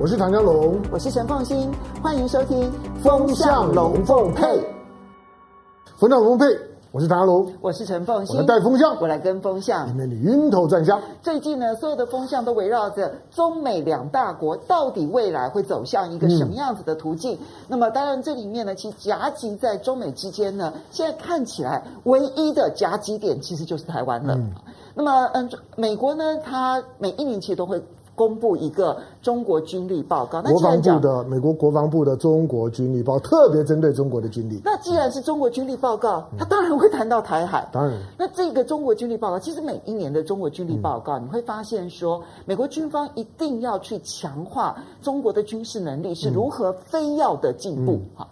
我是唐江龙，我是陈凤新，欢迎收听《风向龙凤配》。风向龙凤配，我是唐湘龙，我是陈凤新。我来带风向，我来跟风向，你们的云头转向。最近呢，所有的风向都围绕着中美两大国到底未来会走向一个什么样子的途径。嗯、那么，当然这里面呢，其实夹击在中美之间呢，现在看起来唯一的夹击点其实就是台湾了。嗯、那么，嗯，美国呢，它每一年其实都会。公布一个中国军力报告，国防部的美国国防部的中国军力报告特别针对中国的军力。那既然是中国军力报告，他当然会谈到台海。当然，那这个中国军力报告，其实每一年的中国军力报告，你会发现说，美国军方一定要去强化中国的军事能力是如何非要的进步。哈，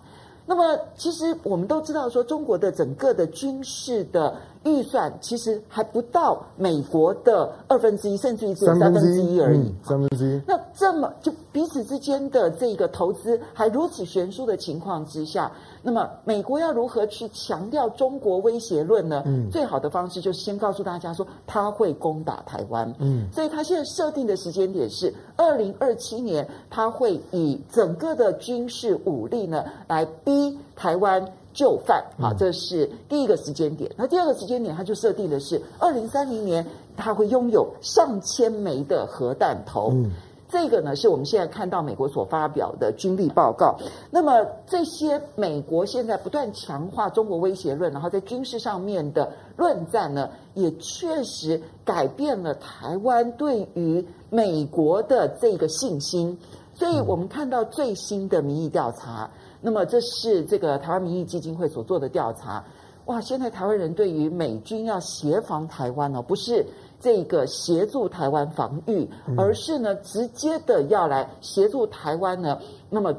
那么其实我们都知道说，中国的整个的军事的。预算其实还不到美国的二分之一，甚至于只有三分之一而已。嗯、三分之一。那这么就彼此之间的这个投资还如此悬殊的情况之下，那么美国要如何去强调中国威胁论呢？嗯，最好的方式就是先告诉大家说他会攻打台湾。嗯，所以他现在设定的时间点是二零二七年，他会以整个的军事武力呢来逼台湾。就范啊，这是第一个时间点。那第二个时间点，它就设定的是二零三零年，它会拥有上千枚的核弹头。嗯，这个呢，是我们现在看到美国所发表的军力报告。那么这些美国现在不断强化中国威胁论，然后在军事上面的论战呢，也确实改变了台湾对于美国的这个信心。所以我们看到最新的民意调查。那么这是这个台湾民意基金会所做的调查，哇！现在台湾人对于美军要协防台湾哦，不是这个协助台湾防御，而是呢直接的要来协助台湾呢，那么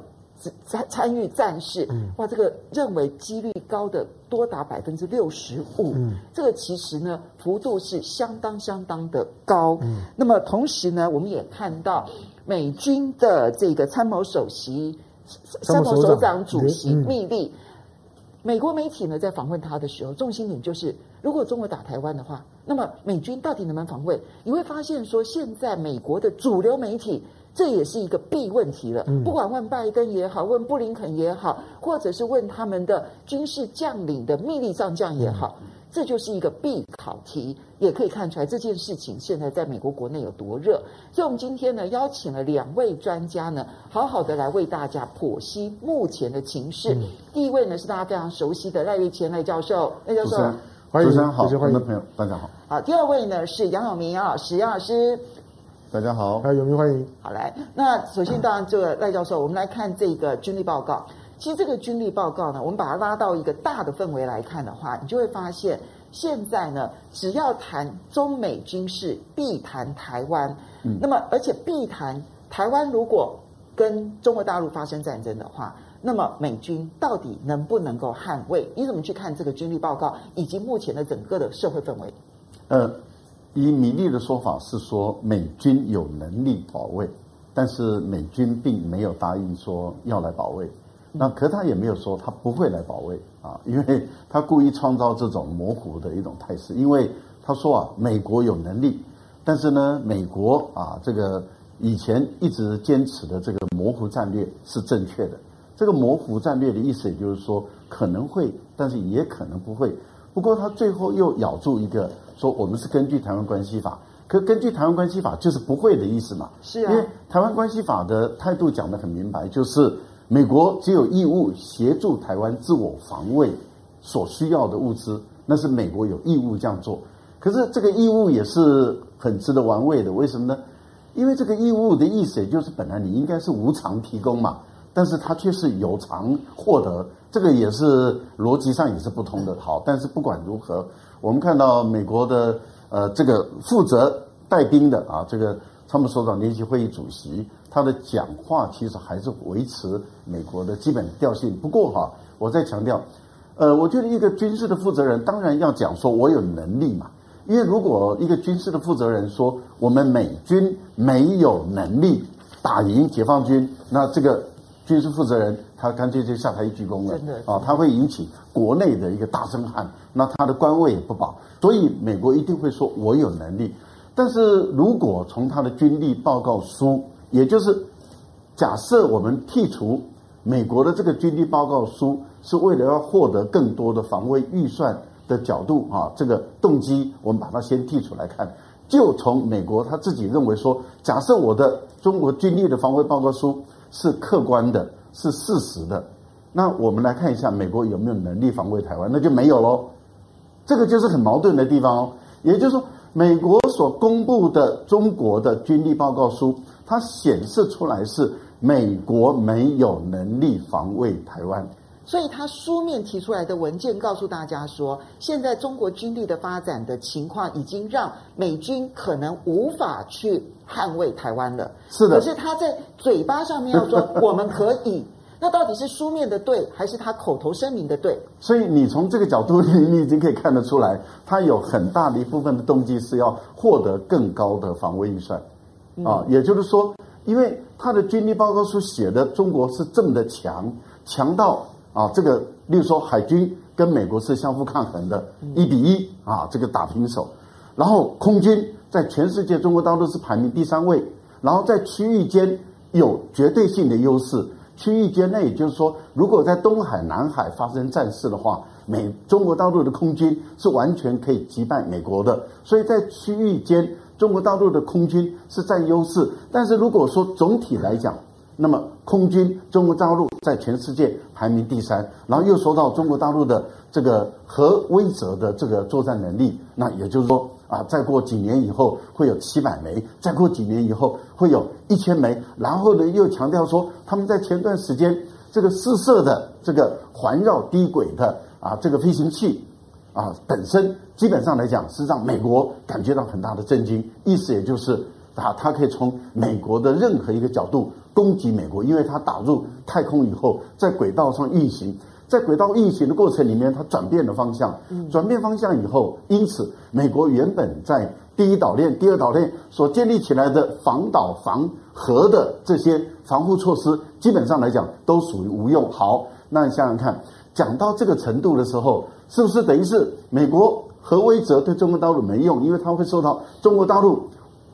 参参与战事，哇！这个认为几率高的多达百分之六十五，这个其实呢幅度是相当相当的高。那么同时呢，我们也看到美军的这个参谋首席。参谋首长主席密利，美国媒体呢在访问他的时候，重心点就是，如果中国打台湾的话，那么美军到底能不能防卫？你会发现说，现在美国的主流媒体，这也是一个必问题了。不管问拜登也好，问布林肯也好，或者是问他们的军事将领的秘密上将也好。这就是一个必考题，也可以看出来这件事情现在在美国国内有多热。所以，我们今天呢邀请了两位专家呢，好好的来为大家剖析目前的情势。嗯、第一位呢是大家非常熟悉的赖岳谦赖教授，赖教授，欢迎，主持人好，欢迎朋友，大家好。好，第二位呢是杨永明杨老师，杨老师，大家好，还有永明欢迎。好来，那首先当然这个赖教授，我们来看这个军力报告。其实这个军力报告呢，我们把它拉到一个大的氛围来看的话，你就会发现，现在呢，只要谈中美军事，必谈台湾。嗯，那么而且必谈台湾，如果跟中国大陆发生战争的话，那么美军到底能不能够捍卫？你怎么去看这个军力报告，以及目前的整个的社会氛围？呃，以米利的说法是说，美军有能力保卫，但是美军并没有答应说要来保卫。那可他也没有说他不会来保卫啊，因为他故意创造这种模糊的一种态势。因为他说啊，美国有能力，但是呢，美国啊，这个以前一直坚持的这个模糊战略是正确的。这个模糊战略的意思，也就是说可能会，但是也可能不会。不过他最后又咬住一个，说我们是根据《台湾关系法》，可根据《台湾关系法》就是不会的意思嘛？是啊，因为《台湾关系法》的态度讲得很明白，就是。美国只有义务协助台湾自我防卫所需要的物资，那是美国有义务这样做。可是这个义务也是很值得玩味的，为什么呢？因为这个义务的意思，也就是本来你应该是无偿提供嘛，但是它却是有偿获得，这个也是逻辑上也是不通的。好，但是不管如何，我们看到美国的呃这个负责带兵的啊，这个参谋首长联席会议主席。他的讲话其实还是维持美国的基本调性。不过哈，我再强调，呃，我觉得一个军事的负责人当然要讲说我有能力嘛。因为如果一个军事的负责人说我们美军没有能力打赢解放军，那这个军事负责人他干脆就下台一鞠躬了。真的啊，他会引起国内的一个大震撼，那他的官位也不保。所以美国一定会说我有能力。但是如果从他的军力报告书，也就是假设我们剔除美国的这个军力报告书，是为了要获得更多的防卫预算的角度啊，这个动机我们把它先剔出来看。就从美国他自己认为说，假设我的中国军力的防卫报告书是客观的，是事实的，那我们来看一下美国有没有能力防卫台湾，那就没有喽。这个就是很矛盾的地方哦。也就是说，美国所公布的中国的军力报告书，它显示出来是美国没有能力防卫台湾。所以他书面提出来的文件告诉大家说，现在中国军力的发展的情况已经让美军可能无法去捍卫台湾了。是的。可是他在嘴巴上面要说 我们可以，那到底是书面的对，还是他口头声明的对？所以你从这个角度，你你已经可以看得出来，他有很大的一部分的动机是要获得更高的防卫预算啊。也就是说，因为他的军力报告书写的中国是这么的强，强到。啊，这个，例如说，海军跟美国是相互抗衡的，一比一啊，这个打平手。然后空军在全世界，中国大陆是排名第三位。然后在区域间有绝对性的优势。区域间内，也就是说，如果在东海、南海发生战事的话，美中国大陆的空军是完全可以击败美国的。所以在区域间，中国大陆的空军是占优势。但是如果说总体来讲，那么，空军中国大陆在全世界排名第三，然后又说到中国大陆的这个核威慑的这个作战能力，那也就是说啊，再过几年以后会有七百枚，再过几年以后会有一千枚，然后呢又强调说他们在前段时间这个试射的这个环绕低轨的啊这个飞行器啊本身基本上来讲是让美国感觉到很大的震惊，意思也就是。啊，它可以从美国的任何一个角度攻击美国，因为它打入太空以后，在轨道上运行，在轨道运行的过程里面，它转变了方向，转变方向以后，因此美国原本在第一岛链、第二岛链所建立起来的防岛防核的这些防护措施，基本上来讲都属于无用。好，那你想想看，讲到这个程度的时候，是不是等于是美国核威慑对中国大陆没用，因为它会受到中国大陆。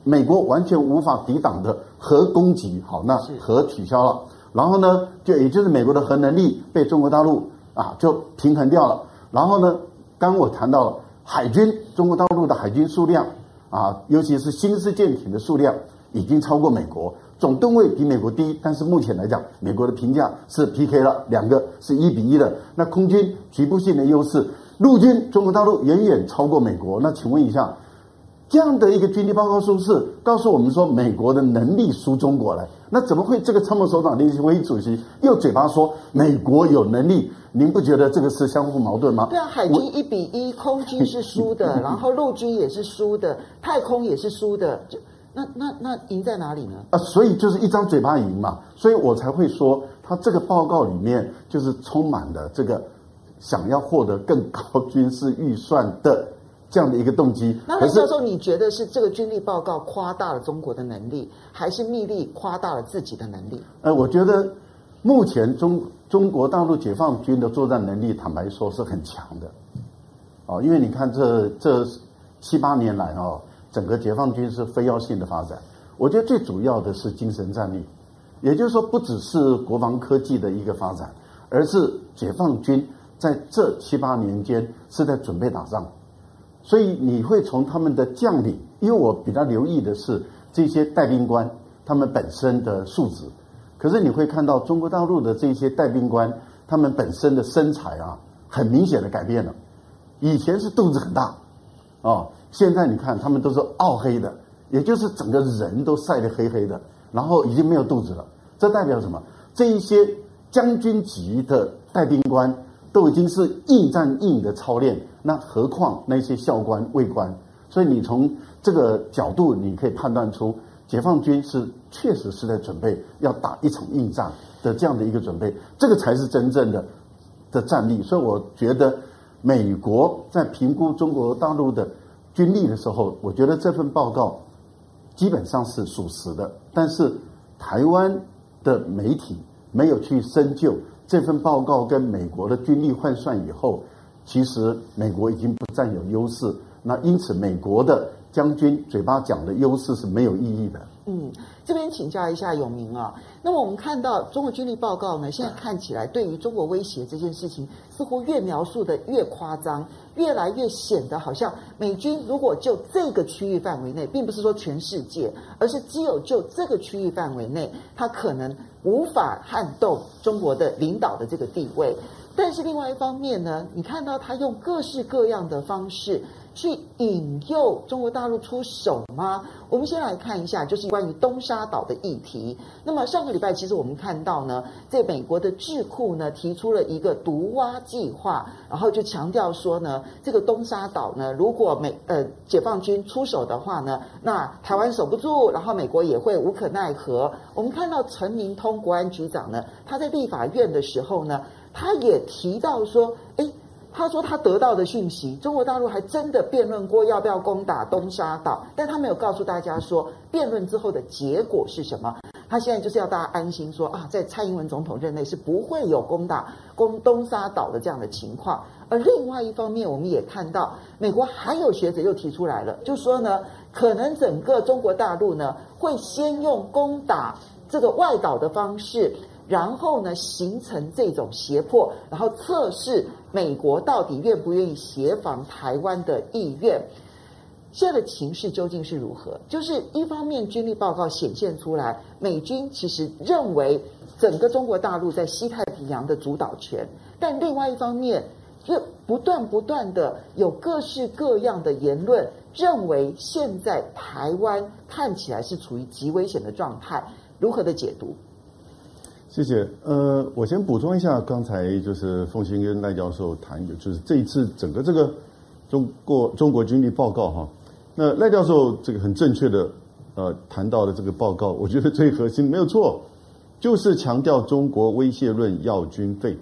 美国完全无法抵挡的核攻击，好，那核取消了，然后呢，就也就是美国的核能力被中国大陆啊就平衡掉了。然后呢，刚我谈到了海军，中国大陆的海军数量啊，尤其是新式舰艇的数量已经超过美国，总吨位比美国低，但是目前来讲，美国的评价是 PK 了，两个是一比一的。那空军局部性的优势，陆军中国大陆远远超过美国。那请问一下。这样的一个军力报告书是告诉我们说，美国的能力输中国来，那怎么会这个参谋首长联席会议主席又嘴巴说美国有能力？您不觉得这个是相互矛盾吗？对啊，海军一比一，空军是输的，然后陆军也是输的，太空也是输的，就那那那赢在哪里呢？啊，所以就是一张嘴巴赢嘛，所以我才会说，他这个报告里面就是充满了这个想要获得更高军事预算的。这样的一个动机，那刘教授，你觉得是这个军力报告夸大了中国的能力，还是密令夸大了自己的能力？呃，我觉得目前中中国大陆解放军的作战能力，坦白说是很强的。哦，因为你看这这七八年来哦，整个解放军是非要性的发展。我觉得最主要的是精神战力，也就是说，不只是国防科技的一个发展，而是解放军在这七八年间是在准备打仗。所以你会从他们的将领，因为我比较留意的是这些带兵官他们本身的素质，可是你会看到中国大陆的这些带兵官他们本身的身材啊，很明显的改变了。以前是肚子很大，哦，现在你看他们都是奥黑的，也就是整个人都晒得黑黑的，然后已经没有肚子了。这代表什么？这一些将军级的带兵官。都已经是硬战硬的操练，那何况那些校官、尉官？所以你从这个角度，你可以判断出解放军是确实是在准备要打一场硬仗的这样的一个准备，这个才是真正的的战力。所以我觉得，美国在评估中国大陆的军力的时候，我觉得这份报告基本上是属实的，但是台湾的媒体没有去深究。这份报告跟美国的军力换算以后，其实美国已经不占有优势。那因此，美国的将军嘴巴讲的优势是没有意义的。嗯，这边请教一下永明啊。那么我们看到中国军力报告呢，现在看起来对于中国威胁这件事情，似乎越描述的越夸张，越来越显得好像美军如果就这个区域范围内，并不是说全世界，而是只有就这个区域范围内，它可能无法撼动中国的领导的这个地位。但是另外一方面呢，你看到他用各式各样的方式去引诱中国大陆出手吗？我们先来看一下，就是关于东沙岛的议题。那么上个礼拜，其实我们看到呢，在美国的智库呢提出了一个毒蛙计划，然后就强调说呢，这个东沙岛呢，如果美呃解放军出手的话呢，那台湾守不住，然后美国也会无可奈何。我们看到陈明通国安局长呢，他在立法院的时候呢。他也提到说，诶，他说他得到的讯息，中国大陆还真的辩论过要不要攻打东沙岛，但他没有告诉大家说辩论之后的结果是什么。他现在就是要大家安心说啊，在蔡英文总统任内是不会有攻打攻东沙岛的这样的情况。而另外一方面，我们也看到美国还有学者又提出来了，就说呢，可能整个中国大陆呢会先用攻打这个外岛的方式。然后呢，形成这种胁迫，然后测试美国到底愿不愿意协防台湾的意愿。现在的情势究竟是如何？就是一方面军力报告显现出来，美军其实认为整个中国大陆在西太平洋的主导权，但另外一方面又不断不断的有各式各样的言论，认为现在台湾看起来是处于极危险的状态，如何的解读？谢谢。呃，我先补充一下，刚才就是凤新跟赖教授谈的，就是这一次整个这个中国中国军力报告哈。那赖教授这个很正确的呃谈到的这个报告，我觉得最核心没有错，就是强调中国威胁论要军费。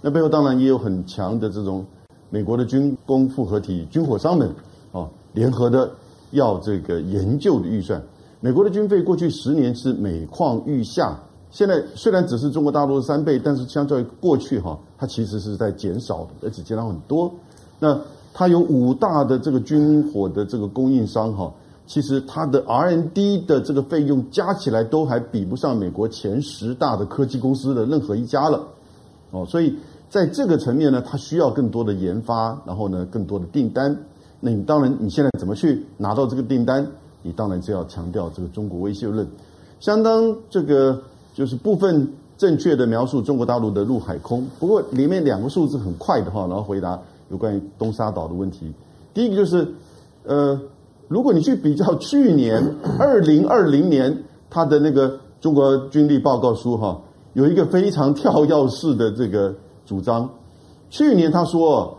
那背后当然也有很强的这种美国的军工复合体军火商们啊联合的要这个研究的预算。美国的军费过去十年是每况愈下。现在虽然只是中国大陆的三倍，但是相较于过去哈，它其实是在减少的，而且减少很多。那它有五大的这个军火的这个供应商哈，其实它的 R N D 的这个费用加起来都还比不上美国前十大的科技公司的任何一家了。哦，所以在这个层面呢，它需要更多的研发，然后呢，更多的订单。那你当然你现在怎么去拿到这个订单？你当然就要强调这个中国威胁论，相当这个。就是部分正确的描述中国大陆的陆海空，不过里面两个数字很快的哈，然后回答有关于东沙岛的问题。第一个就是，呃，如果你去比较去年 二零二零年他的那个中国军力报告书哈，有一个非常跳跃式的这个主张。去年他说，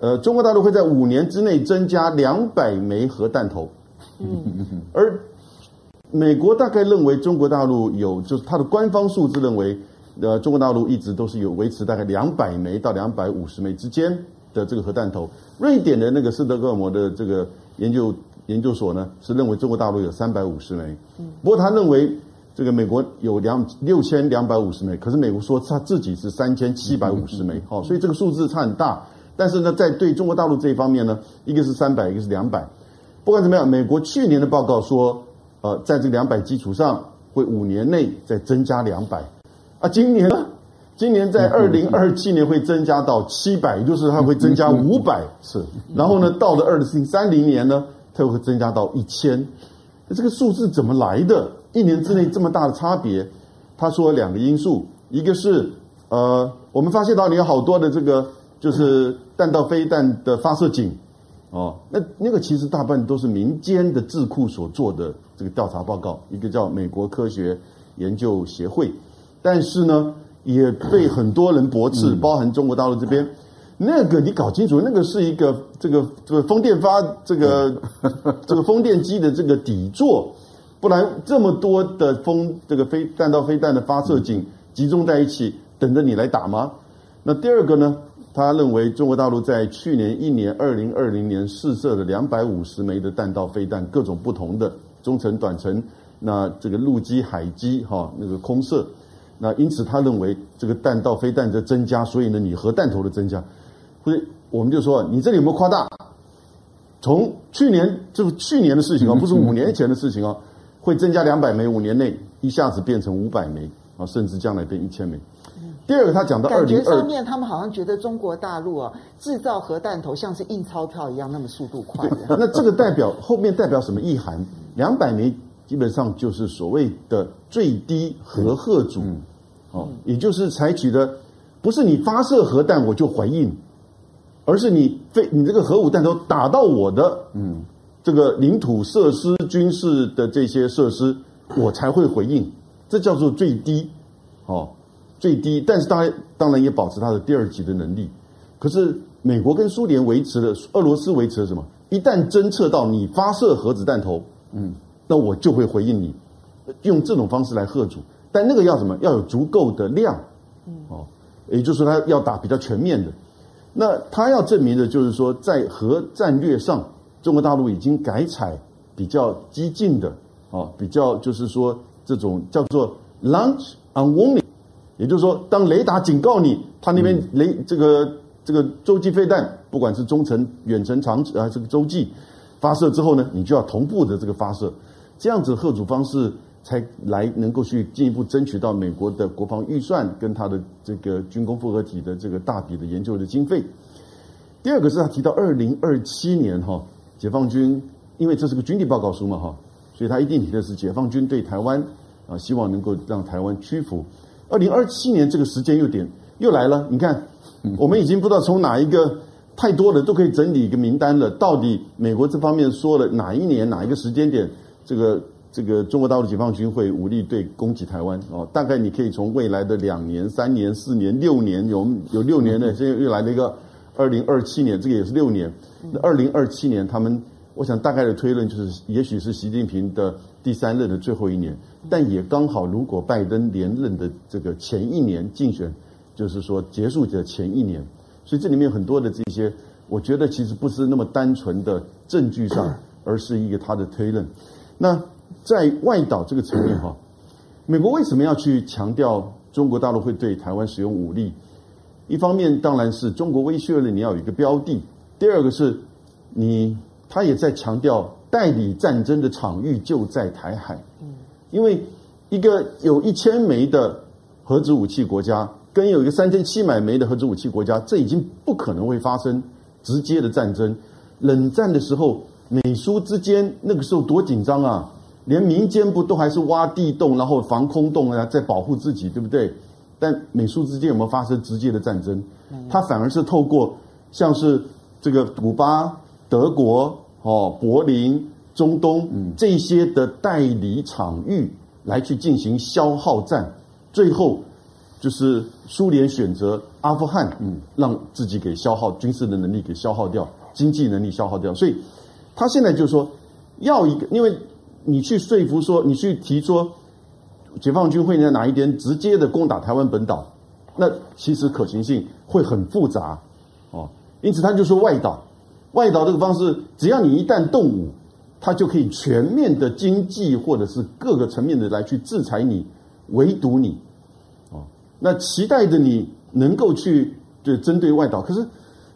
呃，中国大陆会在五年之内增加两百枚核弹头，而。美国大概认为中国大陆有，就是它的官方数字认为，呃，中国大陆一直都是有维持大概两百枚到两百五十枚之间的这个核弹头。瑞典的那个斯德哥尔摩的这个研究研究所呢，是认为中国大陆有三百五十枚。不过他认为这个美国有两六千两百五十枚，可是美国说他自己是三千七百五十枚。好，所以这个数字差很大。但是呢，在对中国大陆这一方面呢，一个是三百，一个是两百。不管怎么样，美国去年的报告说。呃，在这两百基础上，会五年内再增加两百，啊，今年呢？今年在二零二七年会增加到七百，也就是它会增加五百次。然后呢，到了二零三零年呢，它又会增加到一千。这个数字怎么来的？一年之内这么大的差别？他说两个因素，一个是呃，我们发现到你有好多的这个就是弹道飞弹的发射井。哦，那那个其实大部分都是民间的智库所做的这个调查报告，一个叫美国科学研究协会，但是呢，也被很多人驳斥，包含中国大陆这边。那个你搞清楚，那个是一个这个这个风电发这个 这个风电机的这个底座，不然这么多的风这个飞弹道飞弹的发射井集中在一起，等着你来打吗？那第二个呢？他认为中国大陆在去年一年二零二零年试射了两百五十枚的弹道飞弹，各种不同的中程、短程，那这个陆基、海基，哈，那个空射，那因此他认为这个弹道飞弹的增加，所以呢，你核弹头的增加，所以我们就说你这里有没有夸大？从去年就是去年的事情啊，不是五年前的事情啊。会增加两百枚，五年内一下子变成五百枚啊，甚至将来变一千枚。第二个，他讲到二零二，感觉上面他们好像觉得中国大陆啊制造核弹头像是印钞票一样，那么速度快。那这个代表后面代表什么意涵？两百枚基本上就是所谓的最低核吓阻，哦，也就是采取的不是你发射核弹我就回应，而是你飞你这个核武弹头打到我的嗯这个领土设施军事的这些设施，我才会回应，这叫做最低哦。最低，但是当然当然也保持它的第二级的能力。可是美国跟苏联维持了，俄罗斯维持了什么？一旦侦测到你发射核子弹头，嗯，那我就会回应你，用这种方式来吓阻。但那个要什么？要有足够的量，哦，也就是说他要打比较全面的。那他要证明的就是说，在核战略上，中国大陆已经改采比较激进的，哦，比较就是说这种叫做 launch on warning。也就是说，当雷达警告你，它那边雷这个这个洲际飞弹，不管是中程、远程、长啊这个洲际发射之后呢，你就要同步的这个发射，这样子贺主方式才来能够去进一步争取到美国的国防预算跟它的这个军工复合体的这个大笔的研究的经费。第二个是他提到二零二七年哈，解放军因为这是个军力报告书嘛哈，所以他一定提的是解放军对台湾啊，希望能够让台湾屈服。二零二七年这个时间又点又来了，你看，我们已经不知道从哪一个太多了都可以整理一个名单了。到底美国这方面说了哪一年哪一个时间点，这个这个中国大陆解放军会武力对攻击台湾哦？大概你可以从未来的两年、三年、四年、六年，有有六年的，现在又来了一个二零二七年，这个也是六年。那二零二七年，他们我想大概的推论就是，也许是习近平的第三任的最后一年。但也刚好，如果拜登连任的这个前一年竞选，就是说结束的前一年，所以这里面有很多的这些，我觉得其实不是那么单纯的证据上，而是一个他的推论。那在外岛这个层面哈，美国为什么要去强调中国大陆会对台湾使用武力？一方面当然是中国威胁了你要有一个标的，第二个是你他也在强调代理战争的场域就在台海。因为一个有一千枚的核子武器国家，跟有一个三千七百枚的核子武器国家，这已经不可能会发生直接的战争。冷战的时候，美苏之间那个时候多紧张啊！连民间不都还是挖地洞，然后防空洞啊，在保护自己，对不对？但美苏之间有没有发生直接的战争？它反而是透过像是这个古巴、德国、哦柏林。中东这些的代理场域来去进行消耗战，最后就是苏联选择阿富汗，嗯，让自己给消耗军事的能力给消耗掉，经济能力消耗掉。所以他现在就是说要一个，因为你去说服说，你去提说解放军会在哪一天直接的攻打台湾本岛，那其实可行性会很复杂哦。因此他就说外岛，外岛这个方式，只要你一旦动武。他就可以全面的经济或者是各个层面的来去制裁你，围堵你，哦，那期待着你能够去就针对外岛。可是，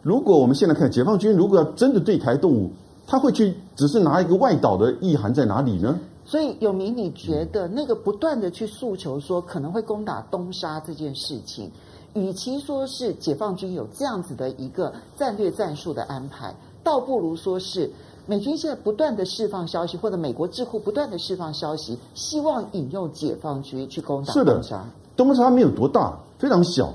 如果我们现在看解放军如果要真的对台动武，他会去只是拿一个外岛的意涵在哪里呢？所以有明，你觉得那个不断的去诉求说可能会攻打东沙这件事情，与其说是解放军有这样子的一个战略战术的安排，倒不如说是。美军现在不断的释放消息，或者美国智库不断的释放消息，希望引诱解放军去攻打东沙。东沙没有多大，非常小，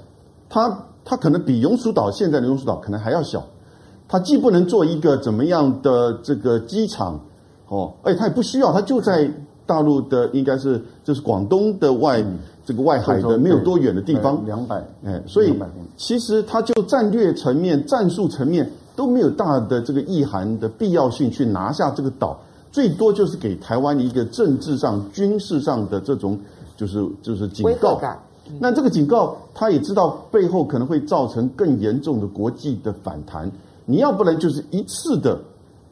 它它可能比永暑岛现在的永暑岛可能还要小。它既不能做一个怎么样的这个机场，哦，哎，它也不需要，它就在大陆的应该是就是广东的外、嗯、这个外海的没有多远的地方，两百，哎，所以其实它就战略层面、战术层面。都没有大的这个意涵的必要性去拿下这个岛，最多就是给台湾一个政治上、军事上的这种就是就是警告。那这个警告，他也知道背后可能会造成更严重的国际的反弹。你要不然就是一次的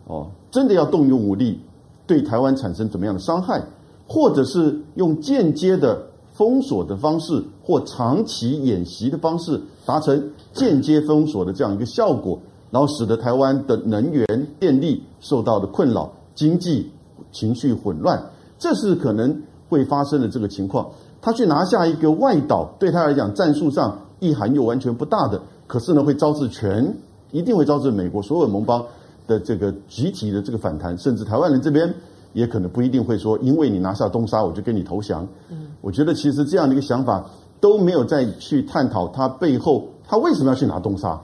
哦，真的要动用武力对台湾产生怎么样的伤害，或者是用间接的封锁的方式或长期演习的方式，达成间接封锁的这样一个效果。然后使得台湾的能源、电力受到的困扰，经济情绪混乱，这是可能会发生的这个情况。他去拿下一个外岛，对他来讲战术上意涵又完全不大的，可是呢会招致全，一定会招致美国所有盟邦的这个集体的这个反弹，甚至台湾人这边也可能不一定会说，因为你拿下东沙，我就跟你投降。嗯，我觉得其实这样的一个想法都没有再去探讨他背后他为什么要去拿东沙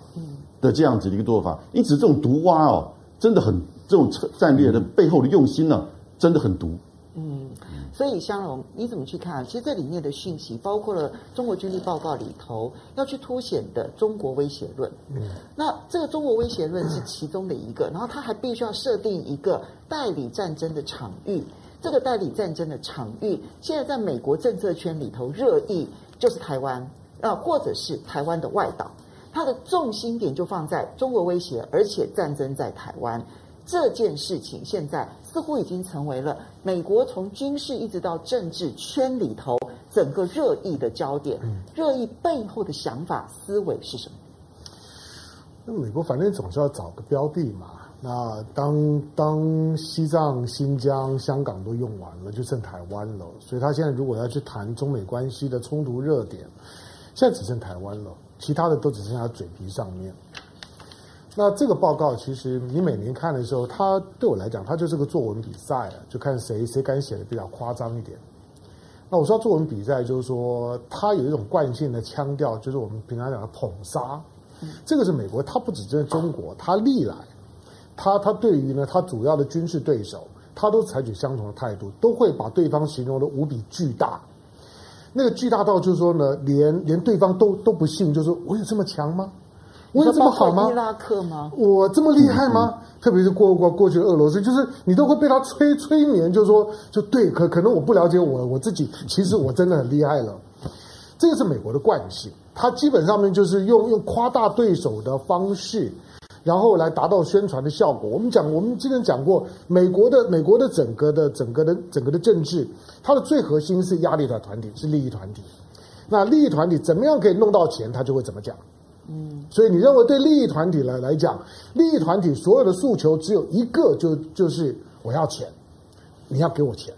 的这样子的一个做法，因此这种毒蛙哦，真的很这种战略的背后的用心呢，真的很毒。嗯，所以香龙，你怎么去看？其实这里面的讯息，包括了中国军力报告里头要去凸显的中国威胁论。嗯，那这个中国威胁论是其中的一个，然后他还必须要设定一个代理战争的场域。这个代理战争的场域，现在在美国政策圈里头热议就是台湾，呃，或者是台湾的外岛，它的重心点就放在中国威胁，而且战争在台湾。这件事情现在似乎已经成为了美国从军事一直到政治圈里头整个热议的焦点。热议背后的想法思维是什么？那美国反正总是要找个标的嘛。那当当西藏、新疆、香港都用完了，就剩台湾了。所以他现在如果要去谈中美关系的冲突热点，现在只剩台湾了，其他的都只剩下嘴皮上面。那这个报告其实你每年看的时候，它对我来讲，它就是个作文比赛啊，就看谁谁敢写的比较夸张一点。那我说作文比赛，就是说它有一种惯性的腔调，就是我们平常讲的捧杀。这个是美国，它不只针对中国，它历来，它它对于呢，它主要的军事对手，它都采取相同的态度，都会把对方形容的无比巨大。那个巨大到就是说呢，连连对方都都不信，就是我有这么强吗？我有这么好吗？伊拉克吗？我这么厉害吗？特别是过过过去的俄罗斯，就是你都会被他催催眠，就是说，就对，可可能我不了解我我自己，其实我真的很厉害了。这个是美国的惯性，他基本上面就是用用夸大对手的方式，然后来达到宣传的效果。我们讲，我们之前讲过，美国的美国的整个的整个的整个的政治，它的最核心是压力的团体，是利益团体。那利益团体怎么样可以弄到钱，他就会怎么讲。嗯，所以你认为对利益团体来来讲，利益团体所有的诉求只有一个就，就是我要钱，你要给我钱。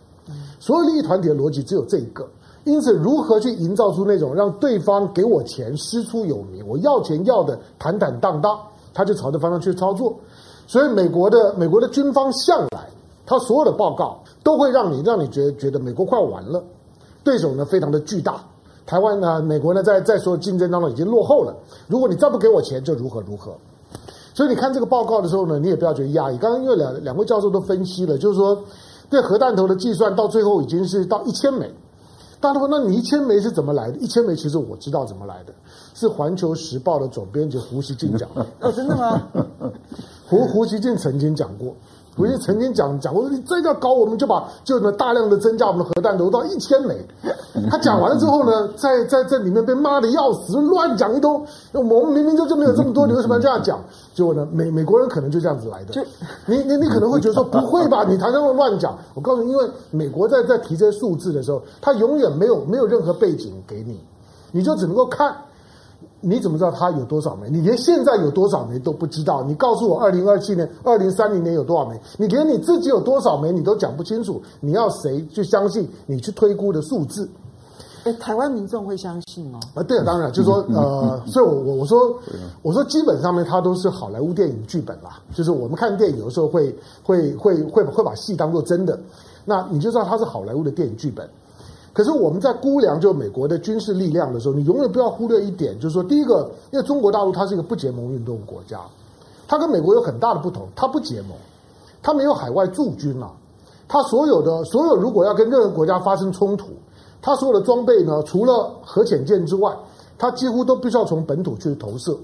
所有利益团体的逻辑只有这一个，因此如何去营造出那种让对方给我钱师出有名，我要钱要的坦坦荡荡，他就朝着方向去操作。所以美国的美国的军方向来，他所有的报告都会让你让你觉得觉得美国快完了，对手呢非常的巨大。台湾呢，美国呢，在在所有竞争当中已经落后了。如果你再不给我钱，就如何如何。所以你看这个报告的时候呢，你也不要觉得压抑。刚刚因为两两位教授都分析了，就是说，对核弹头的计算到最后已经是到一千枚。大家说，那你一千枚是怎么来的？一千枚其实我知道怎么来的，是《环球时报》的总编辑胡锡进讲的。哦，真的吗？胡胡锡进曾经讲过。我就曾经讲讲过，你这个搞，我们就把就呢大量的增加我们的核弹头到一千枚。他讲完了之后呢，在在这里面被骂的要死，乱讲一通。我们明明就就没有这么多，你为什么要这样讲？结果呢，美美国人可能就这样子来的。就你你你可能会觉得说不会吧？你谈那么乱讲。我告诉你，因为美国在在提这些数字的时候，他永远没有没有任何背景给你，你就只能够看。你怎么知道它有多少枚？你连现在有多少枚都不知道。你告诉我，二零二七年、二零三零年有多少枚？你连你自己有多少枚你都讲不清楚。你要谁去相信你去推估的数字？哎，台湾民众会相信吗？啊，对啊，当然，就是说，呃，所以我我我说，我说基本上面它都是好莱坞电影剧本啦。就是我们看电影有时候会会会会会把戏当做真的，那你就知道它是好莱坞的电影剧本。可是我们在估量就美国的军事力量的时候，你永远不要忽略一点，就是说，第一个，因为中国大陆它是一个不结盟运动国家，它跟美国有很大的不同，它不结盟，它没有海外驻军啊，它所有的所有如果要跟任何国家发生冲突，它所有的装备呢，除了核潜舰之外，它几乎都必须要从本土去投射。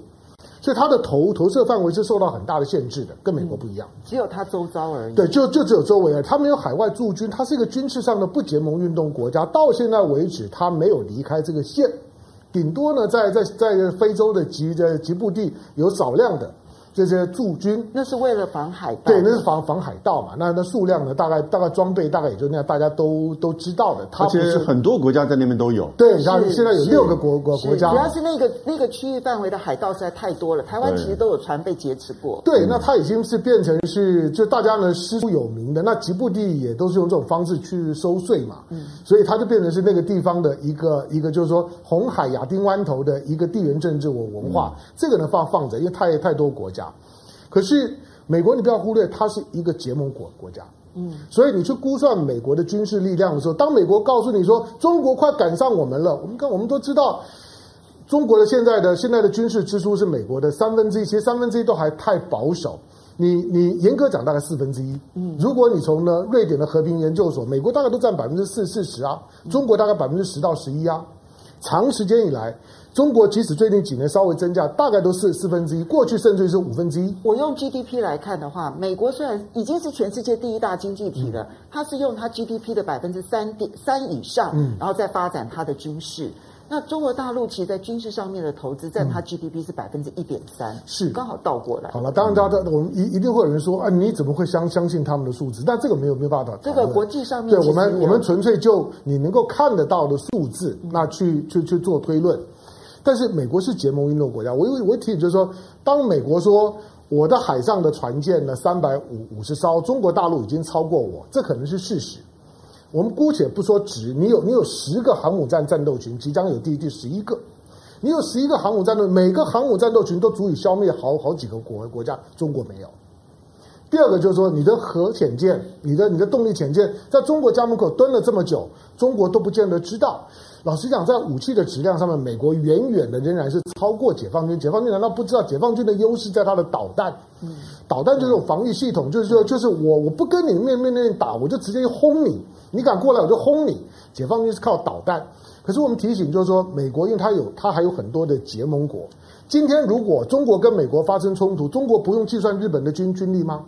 所以它的投投射范围是受到很大的限制的，跟美国不一样。只有它周遭而已。对，就就只有周围而已。它没有海外驻军，它是一个军事上的不结盟运动国家。到现在为止，它没有离开这个线。顶多呢，在在在非洲的极的极部地有少量的这些驻军，那是为了防海盗。对，那是防防海盗嘛。那那数量呢？大概大概装备大概也就那样，大家都都知道的。它而且很多国家在那边都有。对，像现在有六个国国国家。主要是那个那个区域范围的海盗实在太多了，台湾其实都有船被劫持过。对，那它已经是变成是就大家呢师出有名的。那吉布地也都是用这种方式去收税嘛。嗯。所以它就变成是那个地方的一个一个就是说红海亚丁湾头的一个地缘政治文文化。嗯、这个呢放放着，因为太太多国家。可是美国，你不要忽略，它是一个结盟国国家，嗯，所以你去估算美国的军事力量的时候，当美国告诉你说中国快赶上我们了，我们看我们都知道，中国的现在的现在的军事支出是美国的三分之一，其实三分之一都还太保守，你你严格讲大概四分之一，嗯，如果你从呢瑞典的和平研究所，美国大概都占百分之四四十啊，中国大概百分之十到十一啊，长时间以来。中国即使最近几年稍微增加，大概都是四分之一，过去甚至于是五分之一。我用 GDP 来看的话，美国虽然已经是全世界第一大经济体了，嗯、它是用它 GDP 的百分之三点三以上，嗯，然后再发展它的军事。那中国大陆其实，在军事上面的投资占它 GDP 是百分之一点三，是刚好倒过来。好了，当然，大家我们一一定会有人说，啊，你怎么会相相信他们的数字？但这个没有没有办法。这个国际上面，对我们我们纯粹就你能够看得到的数字，那去去去做推论。但是美国是结盟运动国家，我我我提醒就是说，当美国说我的海上的船舰呢三百五五十艘，中国大陆已经超过我，这可能是事实。我们姑且不说值，你有你有十个航母战战斗群，即将有第第十一个，你有十一个航母战斗，每个航母战斗群都足以消灭好好几个国国家，中国没有。第二个就是说，你的核潜舰，你的你的动力潜舰，在中国家门口蹲了这么久，中国都不见得知道。老实讲，在武器的质量上面，美国远远的仍然是超过解放军。解放军难道不知道解放军的优势在它的导弹？嗯，导弹就是防御系统，就是说，就是我我不跟你面面对面打，我就直接轰你，你敢过来我就轰你。解放军是靠导弹，可是我们提醒就是说，美国因为它有它还有很多的结盟国。今天如果中国跟美国发生冲突，中国不用计算日本的军军力吗？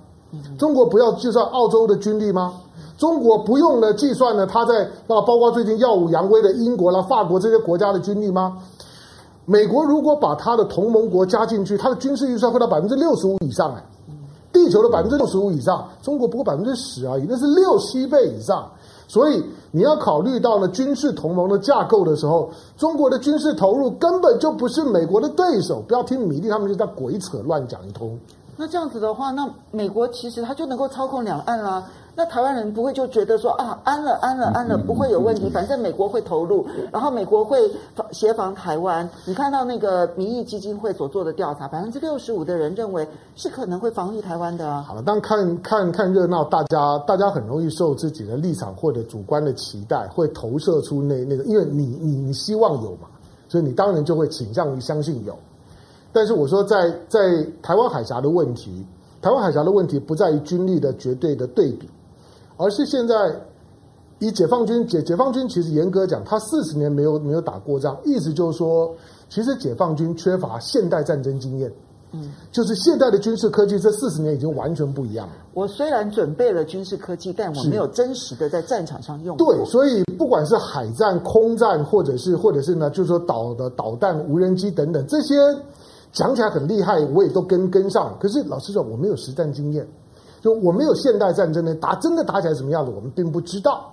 中国不要计算澳洲的军力吗？中国不用呢计算呢，他在那包括最近耀武扬威的英国啦、法国这些国家的军力吗？美国如果把他的同盟国加进去，他的军事预算会到百分之六十五以上哎，地球的百分之六十五以上，中国不过百分之十而已，那是六七倍以上。所以你要考虑到呢军事同盟的架构的时候，中国的军事投入根本就不是美国的对手。不要听米利他们就在鬼扯乱讲一通。那这样子的话，那美国其实他就能够操控两岸啦。那台湾人不会就觉得说啊，安了安了安了，不会有问题。反正美国会投入，然后美国会协防台湾。你看到那个民意基金会所做的调查，百分之六十五的人认为是可能会防御台湾的啊。好了，当看看看热闹，大家大家很容易受自己的立场或者主观的期待，会投射出那那个，因为你你你希望有嘛，所以你当然就会倾向于相信有。但是我说在，在在台湾海峡的问题，台湾海峡的问题不在于军力的绝对的对比，而是现在以解放军解解放军其实严格讲，他四十年没有没有打过仗，意思就是说，其实解放军缺乏现代战争经验，嗯，就是现代的军事科技，这四十年已经完全不一样了。我虽然准备了军事科技，但我没有真实的在战场上用。对，所以不管是海战、空战，或者是或者是呢，就是说导的导弹、无人机等等这些。讲起来很厉害，我也都跟跟上。可是老实说，我没有实战经验，就我没有现代战争的打，真的打起来什么样子，我们并不知道。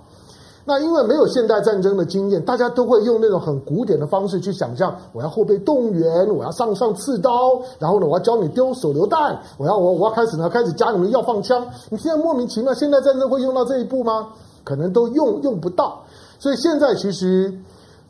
那因为没有现代战争的经验，大家都会用那种很古典的方式去想象：我要后备动员，我要上上刺刀，然后呢，我要教你丢手榴弹，我要我我要开始呢开始教你们要放枪。你现在莫名其妙，现代战争会用到这一步吗？可能都用用不到。所以现在其实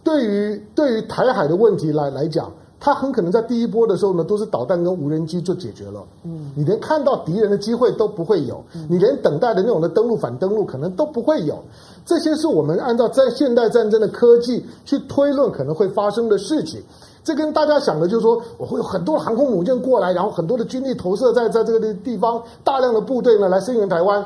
对于对于台海的问题来来讲。他很可能在第一波的时候呢，都是导弹跟无人机就解决了。嗯，你连看到敌人的机会都不会有，你连等待的那种的登陆反登陆可能都不会有。这些是我们按照在现代战争的科技去推论可能会发生的事情。这跟大家想的就是说，我会有很多航空母舰过来，然后很多的军力投射在在这个地方，大量的部队呢来声援台湾，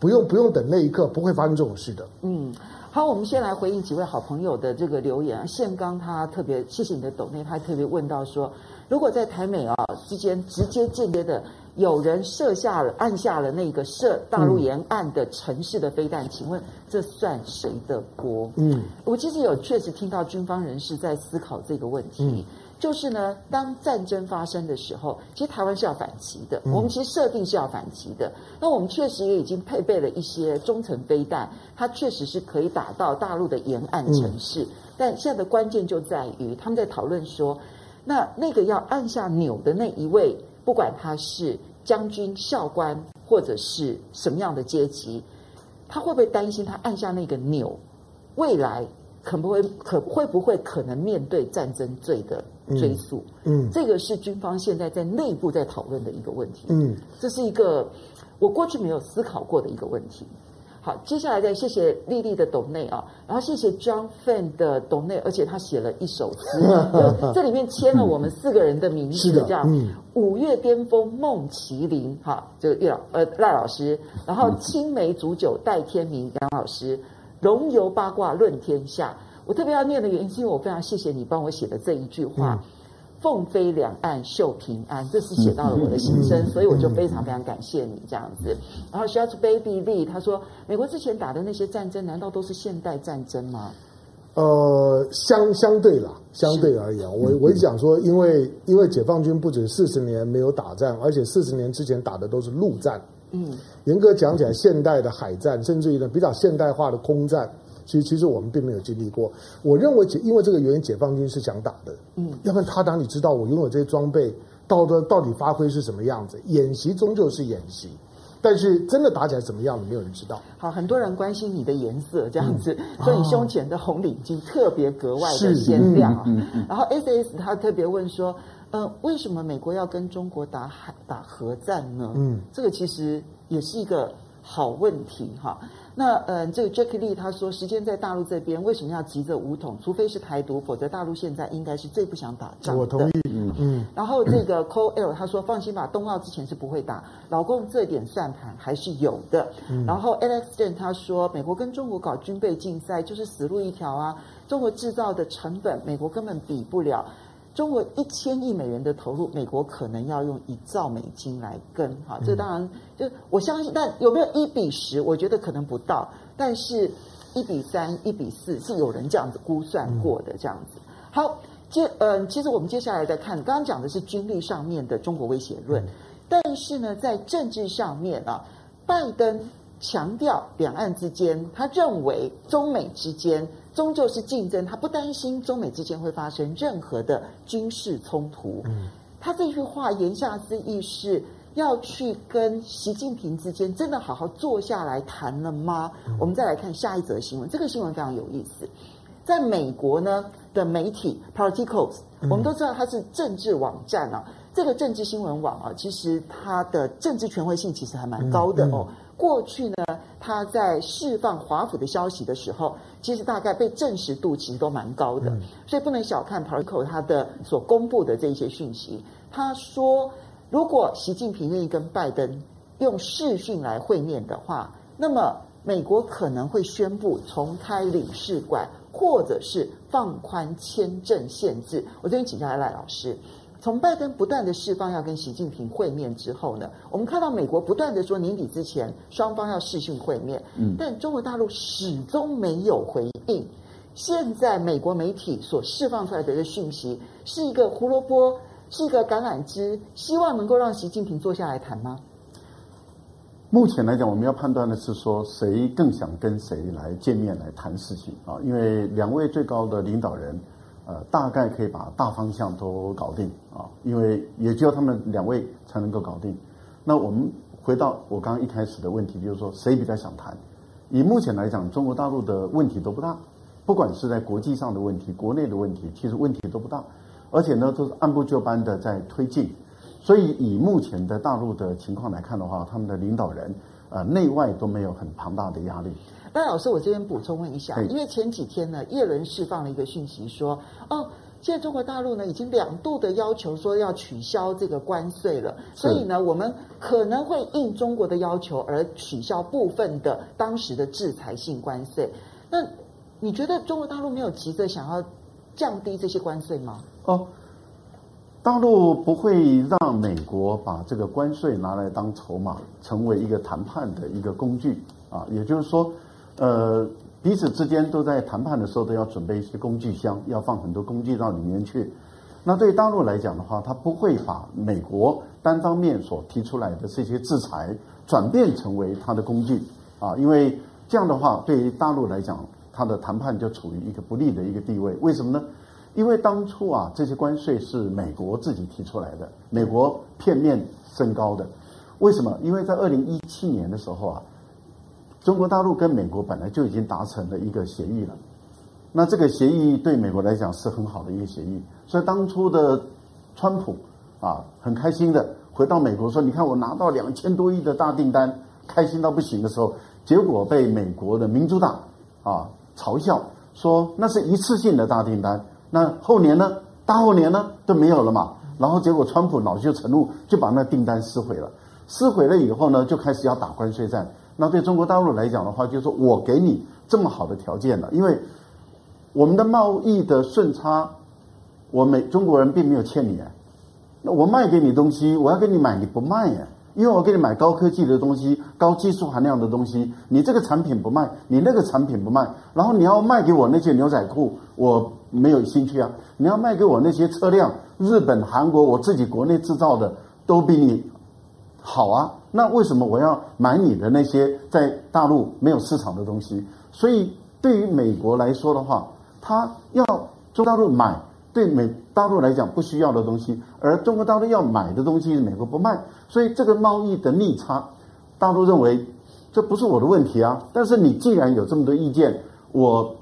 不用不用等那一刻，不会发生这种事的。嗯。好，我们先来回应几位好朋友的这个留言啊。宪刚他特别谢谢你的抖内，他还特别问到说，如果在台美啊之间直接间接的有人射下了、按下了那个射大陆沿岸的城市的飞弹，嗯、请问这算谁的锅？嗯，我其实有确实听到军方人士在思考这个问题。嗯就是呢，当战争发生的时候，其实台湾是要反击的。我们其实设定是要反击的。那我们确实也已经配备了一些中程飞弹，它确实是可以打到大陆的沿岸城市。但现在的关键就在于，他们在讨论说，那那个要按下钮的那一位，不管他是将军、校官，或者是什么样的阶级，他会不会担心他按下那个钮，未来可不会可会不会可能面对战争罪的？追溯，嗯，这个是军方现在在内部在讨论的一个问题，嗯，这是一个我过去没有思考过的一个问题。好，接下来再谢谢丽丽的董内啊，然后谢谢 John Fan 的董内，而且他写了一首词，这里面签了我们四个人的名字，这样，嗯，五月巅峰梦麒麟，哈，这个月老呃赖老师，然后青梅煮酒待天明杨老师，龙游八卦论天下。我特别要念的原因，是因为我非常谢谢你帮我写的这一句话：“凤飞两岸秀平安”，这是写到了我的心声，所以我就非常非常感谢你这样子。然后 Shout Baby Lee 他说：“美国之前打的那些战争，难道都是现代战争吗？”呃，相相对啦，相对而言，我我讲说，因为因为解放军不止四十年没有打仗，而且四十年之前打的都是陆战。嗯，严格讲起来，现代的海战，甚至于呢比较现代化的空战。其实，其实我们并没有经历过。我认为，解因为这个原因，解放军是想打的。嗯，要不然他哪里知道我拥有这些装备，到的到底发挥是什么样子？演习终究是演习，但是真的打起来怎么样，没有人知道。好，很多人关心你的颜色，这样子，嗯、所以你胸前的红领巾特别格外的鲜亮。嗯嗯。然后 S S 他特别问说，呃，为什么美国要跟中国打海打核战呢？嗯，这个其实也是一个好问题哈。那呃，这个 Jack Lee 他说，时间在大陆这边，为什么要急着武统？除非是台独，否则大陆现在应该是最不想打仗的。我同意。嗯嗯。然后这个 Cole L 他说，放心吧，冬奥之前是不会打。老共这点算盘还是有的。嗯。然后 Alex Den 他说，美国跟中国搞军备竞赛就是死路一条啊！中国制造的成本，美国根本比不了。中国一千亿美元的投入，美国可能要用一兆美金来跟哈，这当然就我相信，但有没有一比十？我觉得可能不到，但是一比三、一比四是有人这样子估算过的，这样子。好，接嗯，其实我们接下来再看，刚刚讲的是军力上面的中国威胁论，但是呢，在政治上面啊，拜登强调两岸之间，他认为中美之间。终究是竞争，他不担心中美之间会发生任何的军事冲突。嗯，他这句话言下之意是要去跟习近平之间真的好好坐下来谈了吗？嗯，我们再来看下一则新闻，这个新闻非常有意思。在美国呢的媒体 Politicos，我们都知道它是政治网站啊，这个政治新闻网啊，其实它的政治权威性其实还蛮高的哦。过去呢，他在释放华府的消息的时候，其实大概被证实度其实都蛮高的，所以不能小看 Politico 他的所公布的这些讯息。他说，如果习近平愿意跟拜登用视讯来会面的话，那么美国可能会宣布重开领事馆，或者是放宽签证限制。我这边请教赖老师。从拜登不断的释放要跟习近平会面之后呢，我们看到美国不断的说年底之前双方要视讯会面，嗯，但中国大陆始终没有回应。现在美国媒体所释放出来的一个讯息是一个胡萝卜，是一个橄榄枝，希望能够让习近平坐下来谈吗？目前来讲，我们要判断的是说谁更想跟谁来见面来谈事情啊，因为两位最高的领导人。呃，大概可以把大方向都搞定啊，因为也只有他们两位才能够搞定。那我们回到我刚刚一开始的问题，就是说谁比较想谈？以目前来讲，中国大陆的问题都不大，不管是在国际上的问题、国内的问题，其实问题都不大，而且呢都是按部就班的在推进。所以以目前的大陆的情况来看的话，他们的领导人呃内外都没有很庞大的压力。那老师，我这边补充问一下，因为前几天呢，叶伦释放了一个讯息说，哦，现在中国大陆呢已经两度的要求说要取消这个关税了，所以呢，我们可能会应中国的要求而取消部分的当时的制裁性关税。那你觉得中国大陆没有急着想要降低这些关税吗？哦，大陆不会让美国把这个关税拿来当筹码，成为一个谈判的一个工具啊。也就是说，呃，彼此之间都在谈判的时候都要准备一些工具箱，要放很多工具到里面去。那对大陆来讲的话，他不会把美国单方面所提出来的这些制裁转变成为他的工具啊，因为这样的话，对于大陆来讲，他的谈判就处于一个不利的一个地位。为什么呢？因为当初啊，这些关税是美国自己提出来的，美国片面升高的。为什么？因为在二零一七年的时候啊，中国大陆跟美国本来就已经达成了一个协议了。那这个协议对美国来讲是很好的一个协议，所以当初的川普啊，很开心的回到美国说：“你看我拿到两千多亿的大订单，开心到不行的时候，结果被美国的民主党啊嘲笑说那是一次性的大订单，那后年呢，大后年呢都没有了嘛。然后结果川普恼羞成怒，就把那订单撕毁了。撕毁了以后呢，就开始要打关税战。那对中国大陆来讲的话，就是我给你这么好的条件了，因为。我们的贸易的顺差，我们中国人并没有欠你啊。那我卖给你东西，我要给你买，你不卖呀？因为我给你买高科技的东西、高技术含量的东西，你这个产品不卖，你那个产品不卖，然后你要卖给我那些牛仔裤，我没有兴趣啊。你要卖给我那些车辆，日本、韩国，我自己国内制造的都比你好啊。那为什么我要买你的那些在大陆没有市场的东西？所以对于美国来说的话，他要中国大陆买对美大陆来讲不需要的东西，而中国大陆要买的东西美国不卖，所以这个贸易的逆差，大陆认为这不是我的问题啊。但是你既然有这么多意见，我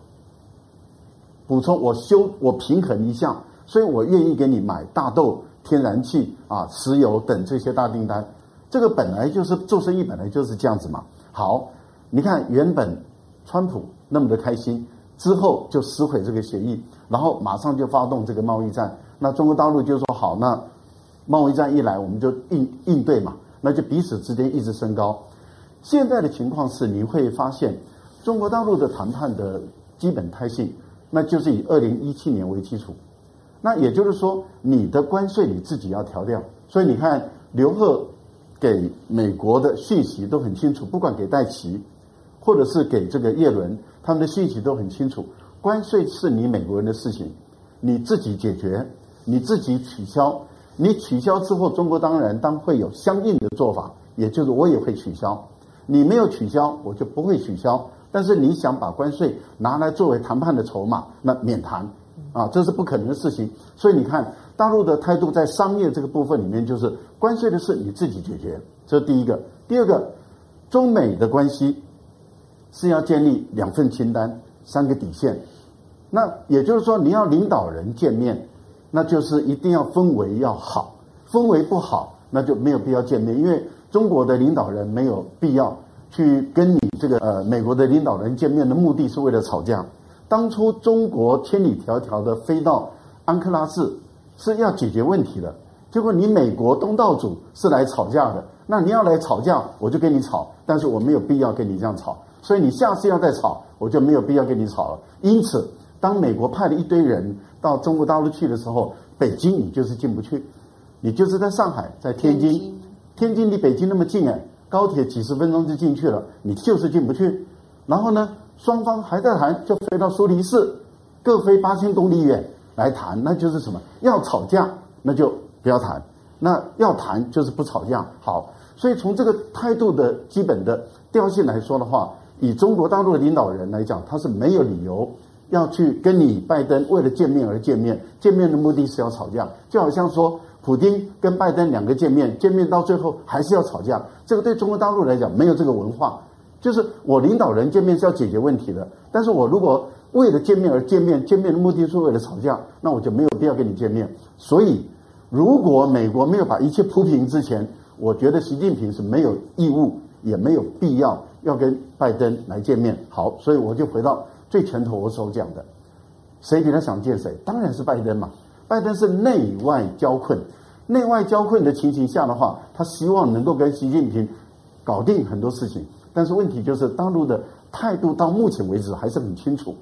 补充我修我平衡一下，所以我愿意给你买大豆、天然气啊、石油等这些大订单。这个本来就是做生意，本来就是这样子嘛。好，你看原本川普那么的开心。之后就撕毁这个协议，然后马上就发动这个贸易战。那中国大陆就说好，那贸易战一来，我们就应应对嘛，那就彼此之间一直升高。现在的情况是，你会发现中国大陆的谈判的基本态性，那就是以二零一七年为基础。那也就是说，你的关税你自己要调掉。所以你看，刘鹤 给美国的讯息都很清楚，不管给戴奇，或者是给这个叶伦。他们的信息都很清楚，关税是你美国人的事情，你自己解决，你自己取消。你取消之后，中国当然当会有相应的做法，也就是我也会取消。你没有取消，我就不会取消。但是你想把关税拿来作为谈判的筹码，那免谈啊，这是不可能的事情。所以你看，大陆的态度在商业这个部分里面，就是关税的事你自己解决，这是第一个。第二个，中美的关系。是要建立两份清单、三个底线，那也就是说，你要领导人见面，那就是一定要氛围要好，氛围不好，那就没有必要见面。因为中国的领导人没有必要去跟你这个呃美国的领导人见面的目的是为了吵架。当初中国千里迢迢的飞到安克拉治是要解决问题的，结果你美国东道主是来吵架的，那你要来吵架，我就跟你吵，但是我没有必要跟你这样吵。所以你下次要再吵，我就没有必要跟你吵了。因此，当美国派了一堆人到中国大陆去的时候，北京你就是进不去，你就是在上海、在天津，天津，天津离北京那么近哎，高铁几十分钟就进去了，你就是进不去。然后呢，双方还在谈，就飞到苏黎世，各飞八千公里远来谈，那就是什么？要吵架那就不要谈，那要谈就是不吵架。好，所以从这个态度的基本的调性来说的话。以中国大陆的领导人来讲，他是没有理由要去跟你拜登为了见面而见面，见面的目的是要吵架，就好像说普丁跟拜登两个见面，见面到最后还是要吵架。这个对中国大陆来讲没有这个文化，就是我领导人见面是要解决问题的，但是我如果为了见面而见面，见面的目的是为了吵架，那我就没有必要跟你见面。所以，如果美国没有把一切铺平之前，我觉得习近平是没有义务也没有必要。要跟拜登来见面，好，所以我就回到最前头我所讲的，谁比他想见谁？当然是拜登嘛。拜登是内外交困，内外交困的情形下的话，他希望能够跟习近平搞定很多事情。但是问题就是，大陆的态度到目前为止还是很清楚，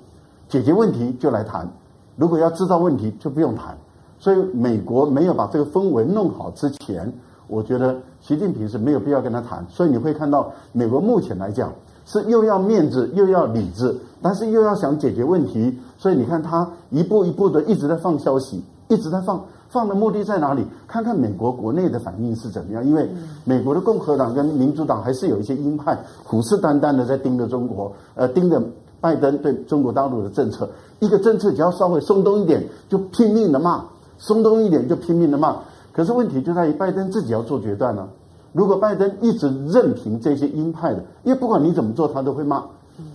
解决问题就来谈，如果要制造问题就不用谈。所以美国没有把这个氛围弄好之前，我觉得习近平是没有必要跟他谈。所以你会看到，美国目前来讲是又要面子又要理智，但是又要想解决问题。所以你看他一步一步的一直在放消息，一直在放，放的目的在哪里？看看美国国内的反应是怎么样。因为美国的共和党跟民主党还是有一些鹰派虎视眈眈的在盯着中国，呃，盯着拜登对中国大陆的政策。一个政策只要稍微松动一点，就拼命的骂。松动一点就拼命的骂，可是问题就在于拜登自己要做决断呢。如果拜登一直任凭这些鹰派的，因为不管你怎么做，他都会骂。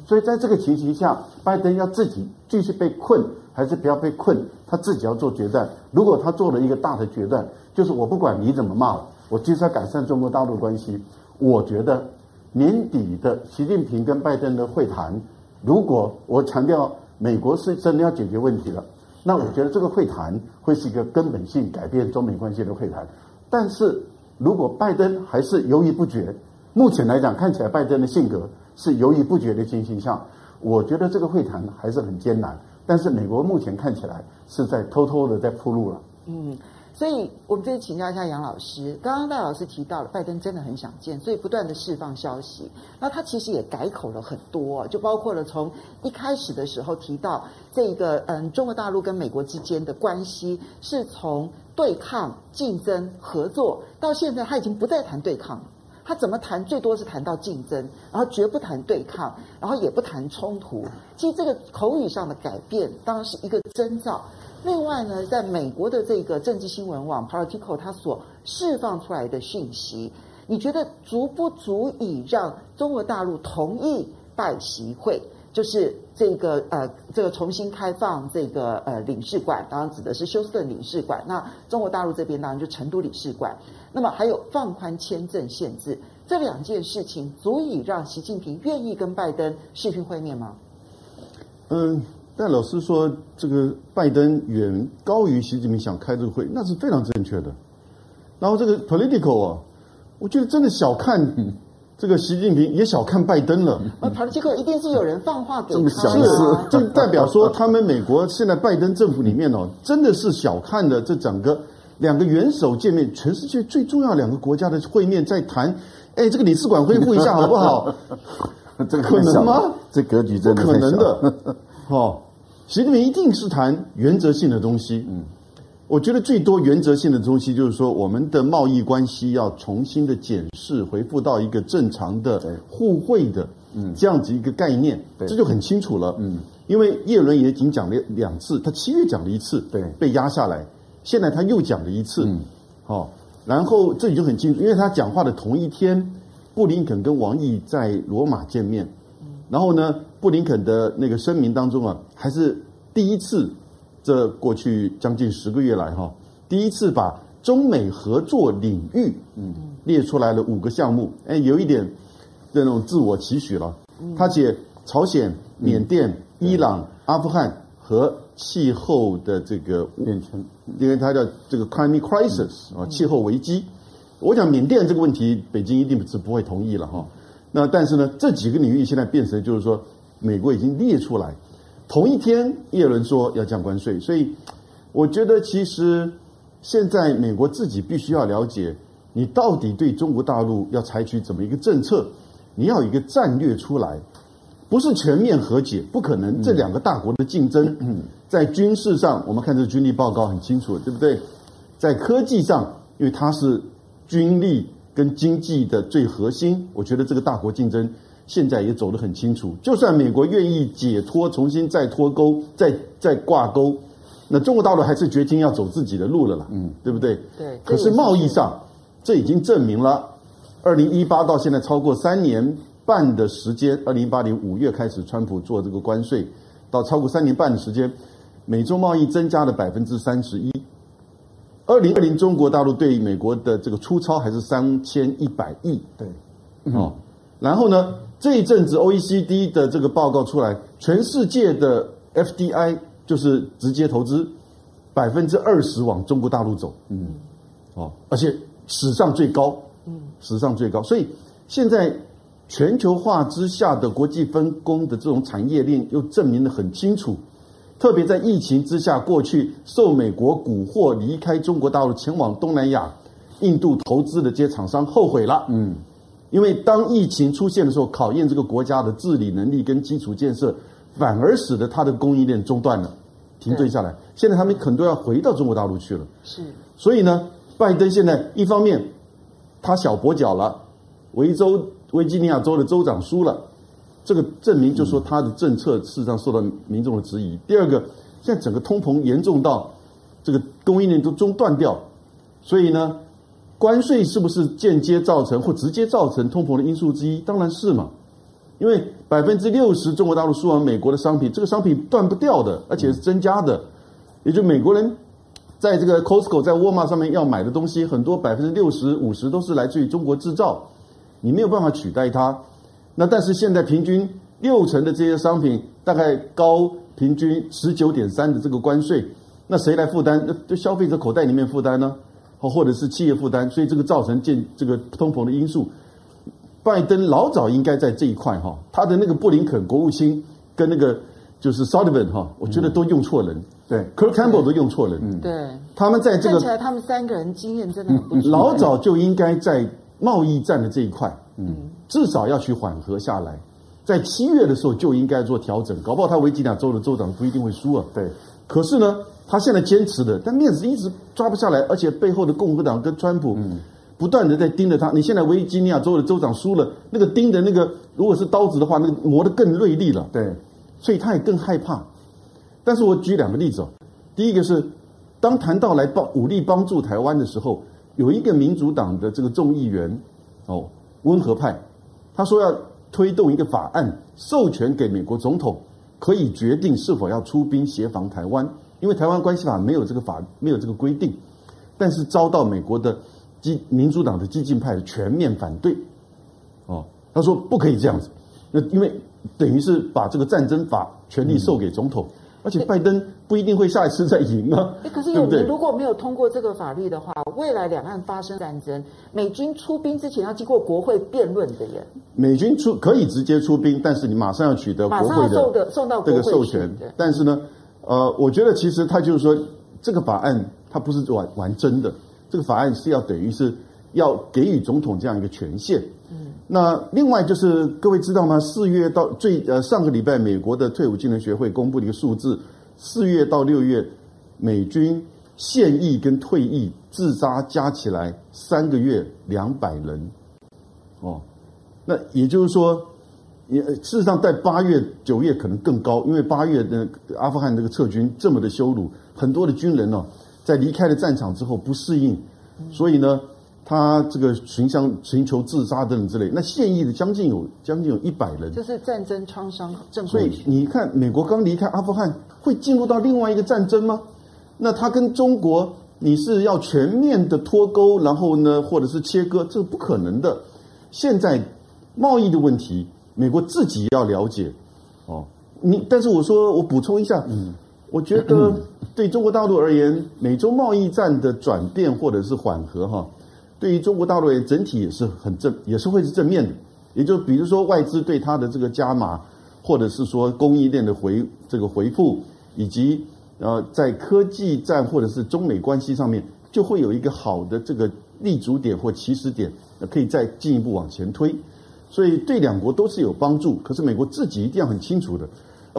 所以在这个情形下，拜登要自己继续被困，还是不要被困，他自己要做决断。如果他做了一个大的决断，就是我不管你怎么骂了，我就是要改善中国大陆关系。我觉得年底的习近平跟拜登的会谈，如果我强调美国是真的要解决问题了。那我觉得这个会谈会是一个根本性改变中美关系的会谈，但是如果拜登还是犹豫不决，目前来讲看起来拜登的性格是犹豫不决的情形下，我觉得这个会谈还是很艰难。但是美国目前看起来是在偷偷的在铺路了。嗯。所以，我们这里请教一下杨老师。刚刚戴老师提到了，拜登真的很想见，所以不断的释放消息。那他其实也改口了很多，就包括了从一开始的时候提到这个，嗯，中国大陆跟美国之间的关系是从对抗、竞争、合作，到现在他已经不再谈对抗了。他怎么谈，最多是谈到竞争，然后绝不谈对抗，然后也不谈冲突。其实这个口语上的改变，当然是一个征兆。另外呢，在美国的这个政治新闻网 Politico，它所释放出来的讯息，你觉得足不足以让中国大陆同意拜习会？就是这个呃，这个重新开放这个呃领事馆，当然指的是休斯顿领事馆。那中国大陆这边当然就成都领事馆。那么还有放宽签证限制，这两件事情足以让习近平愿意跟拜登视讯会面吗？嗯。但老实说，这个拜登远高于习近平想开这个会，那是非常正确的。然后这个 political 啊，我觉得真的小看这个习近平，也小看拜登了。那 political 一定是有人放话给他，是就代表说他们美国现在拜登政府里面哦，真的是小看了这整个两个元首见面，全世界最重要两个国家的会面，在谈，哎，这个领事馆恢复一下好不好？这个可能吗？这格局真的可能的。哦，习近平一定是谈原则性的东西。嗯，我觉得最多原则性的东西就是说，我们的贸易关系要重新的检视，恢复到一个正常的互惠的嗯这样子一个概念，这就很清楚了。嗯，因为叶伦也仅讲了两次，他七月讲了一次，对，被压下来，现在他又讲了一次。嗯，好，然后这里就很清楚，因为他讲话的同一天，布林肯跟王毅在罗马见面。然后呢，布林肯的那个声明当中啊，还是第一次，这过去将近十个月来哈，第一次把中美合作领域嗯列出来了五个项目，哎，有一点这种自我期许了。他写朝鲜、缅甸、伊朗、阿富汗和气候的这个变迁，因为它叫这个 climate crisis 啊，气候危机。我讲缅甸这个问题，北京一定是不会同意了哈。那但是呢，这几个领域现在变成就是说，美国已经列出来，同一天，耶伦说要降关税，所以我觉得其实现在美国自己必须要了解，你到底对中国大陆要采取怎么一个政策，你要有一个战略出来，不是全面和解，不可能。这两个大国的竞争，在军事上，我们看这个军力报告很清楚，对不对？在科技上，因为它是军力。跟经济的最核心，我觉得这个大国竞争现在也走得很清楚。就算美国愿意解脱，重新再脱钩，再再挂钩，那中国大陆还是决心要走自己的路了啦，嗯，对不对？对。可是贸易上，这已经证明了，二零一八到现在超过三年半的时间，二零一八年五月开始，川普做这个关税，到超过三年半的时间，美中贸易增加了百分之三十一。二零二零，中国大陆对美国的这个出超还是三千一百亿，对，哦，然后呢，这一阵子 OECD 的这个报告出来，全世界的 FDI 就是直接投资百分之二十往中国大陆走，嗯，哦，而且史上最高，嗯，史上最高，所以现在全球化之下的国际分工的这种产业链又证明的很清楚。特别在疫情之下，过去受美国蛊惑离开中国大陆，前往东南亚、印度投资的这些厂商后悔了。嗯，因为当疫情出现的时候，考验这个国家的治理能力跟基础建设，反而使得它的供应链中断了，停顿下来。现在他们很多要回到中国大陆去了。是，所以呢，拜登现在一方面他小跛脚了，维州、维吉尼亚州的州长输了。这个证明就是说他的政策事实上受到民众的质疑。第二个，现在整个通膨严重到这个供应链都中断掉，所以呢，关税是不是间接造成或直接造成通膨的因素之一？当然是嘛，因为百分之六十中国大陆输往美国的商品，这个商品断不掉的，而且是增加的。也就美国人在这个 Costco 在沃尔玛上面要买的东西，很多百分之六十五十都是来自于中国制造，你没有办法取代它。那但是现在平均六成的这些商品大概高平均十九点三的这个关税，那谁来负担？那对消费者口袋里面负担呢？或或者是企业负担？所以这个造成建这个通膨的因素。拜登老早应该在这一块哈，他的那个布林肯国务卿跟那个就是 Sullivan 哈，我觉得都用错人。对，Kirk Campbell 都用错人。嗯，对，他们在这个看起来他们三个人经验真的很不错。老早就应该在贸易战的这一块。嗯。至少要去缓和下来，在七月的时候就应该做调整，搞不好他维吉尼亚州的州长不一定会输啊。对，可是呢，他现在坚持的，但面子一直抓不下来，而且背后的共和党跟川普不断的在盯着他。你现在维吉尼亚州的州长输了，那个盯的那个如果是刀子的话，那个磨得更锐利了。对，所以他也更害怕。但是我举两个例子哦，第一个是当谈到来帮武力帮助台湾的时候，有一个民主党的这个众议员哦，温和派。他说要推动一个法案，授权给美国总统可以决定是否要出兵协防台湾，因为台湾关系法没有这个法，没有这个规定，但是遭到美国的激民主党的激进派的全面反对。哦，他说不可以这样子，那因为等于是把这个战争法权力授给总统。而且拜登不一定会下一次再赢啊！可是有你如果没有通过这个法律的话，未来两岸发生战争，美军出兵之前要经过国会辩论的耶。美军出可以直接出兵，但是你马上要取得国会的送到这个授权。但是呢，呃，我觉得其实他就是说，这个法案它不是玩玩真的，这个法案是要等于是要给予总统这样一个权限。嗯。那另外就是各位知道吗？四月到最呃上个礼拜，美国的退伍军人学会公布了一个数字：四月到六月，美军现役跟退役自杀加起来三个月两百人。哦，那也就是说，也事实上在八月九月可能更高，因为八月的阿富汗这个撤军这么的羞辱，很多的军人呢、在离开了战场之后不适应，所以呢。他这个寻向寻求自杀等等之类，那现役的将近有将近有一百人，就是战争创伤症。所以你看，美国刚离开阿富汗，会进入到另外一个战争吗？那他跟中国，你是要全面的脱钩，然后呢，或者是切割，这是不可能的。现在贸易的问题，美国自己要了解哦。你但是我说，我补充一下，嗯，我觉得 对中国大陆而言，美洲贸易战的转变或者是缓和，哈。对于中国大陆也整体也是很正，也是会是正面的。也就比如说外资对它的这个加码，或者是说供应链的回这个回复，以及呃在科技战或者是中美关系上面，就会有一个好的这个立足点或起始点，可以再进一步往前推。所以对两国都是有帮助。可是美国自己一定要很清楚的，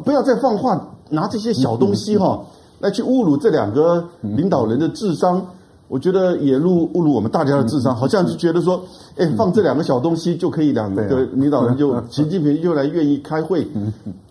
不要再放话拿这些小东西哈来去侮辱这两个领导人的智商。我觉得也侮侮辱我们大家的智商，好像是觉得说，哎，放这两个小东西就可以，两个领导人就 习近平又来愿意开会，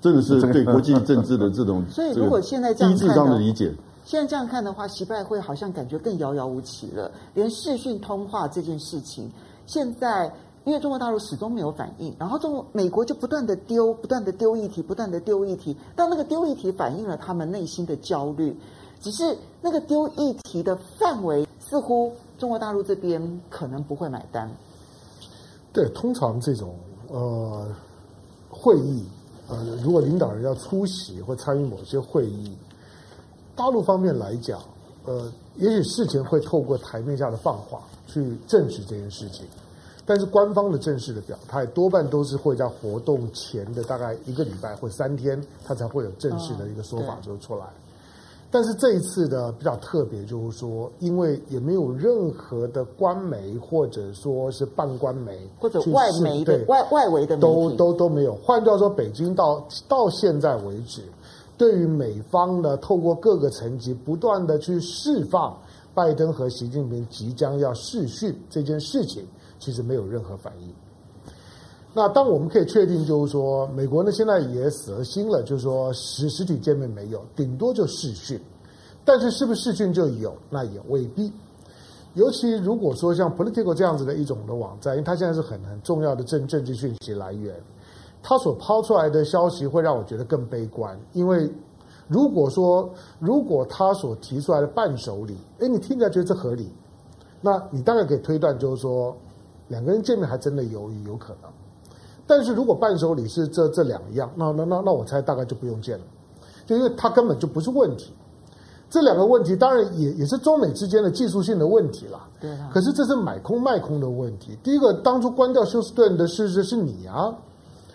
真的是对国际政治的这种 所以如果现在这样低智商的理解，现在这样看的话，习拜会好像感觉更遥遥无期了。连视讯通话这件事情，现在因为中国大陆始终没有反应，然后中美国就不断的丢，不断的丢议题，不断的丢议题，当那个丢议题反映了他们内心的焦虑。只是那个丢议题的范围，似乎中国大陆这边可能不会买单。对，通常这种呃会议，呃，如果领导人要出席或参与某些会议，大陆方面来讲，呃，也许事前会透过台面下的放话去证实这件事情。但是官方的正式的表态多半都是会在活动前的大概一个礼拜或三天，他才会有正式的一个说法就出来。但是这一次的比较特别，就是说，因为也没有任何的官媒或者说是半官媒或者外媒的外外围的媒都都都没有。换句话说，北京到到现在为止，对于美方呢，透过各个层级不断的去释放拜登和习近平即将要试训这件事情，其实没有任何反应。那当我们可以确定，就是说，美国呢现在也死了心了，就是说实实体见面没有，顶多就视讯，但是是不是视讯就有，那也未必。尤其如果说像 Political 这样子的一种的网站，因为它现在是很很重要的政政治讯息来源，它所抛出来的消息会让我觉得更悲观。因为如果说如果他所提出来的伴手礼，哎，你听起来觉得这合理，那你大概可以推断，就是说两个人见面还真的有有可能。但是如果伴手礼是这这两样，那那那那我猜大概就不用见了，就因为它根本就不是问题。这两个问题当然也也是中美之间的技术性的问题啦。对啊。可是这是买空卖空的问题。第一个，当初关掉休斯顿的是是是你啊，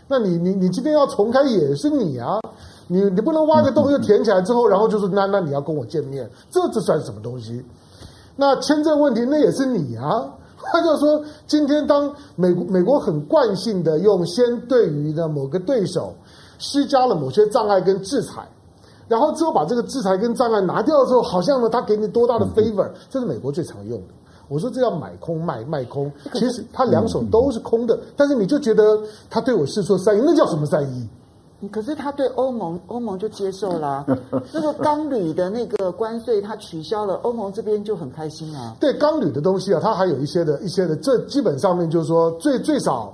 那你你你今天要重开也是你啊，你你不能挖个洞又填起来之后，然后就是那那你要跟我见面，这这算什么东西？那签证问题那也是你啊。他就说，今天当美国美国很惯性的用先对于的某个对手施加了某些障碍跟制裁，然后之后把这个制裁跟障碍拿掉之后，好像呢他给你多大的 favor，这是美国最常用的。我说这叫买空卖卖空，其实他两手都是空的，但是你就觉得他对我释出善意，那叫什么善意？可是他对欧盟，欧盟就接受了、啊、那个钢铝的那个关税，他取消了，欧盟这边就很开心啊。对钢铝的东西啊，它还有一些的一些的，这基本上面就是说，最最少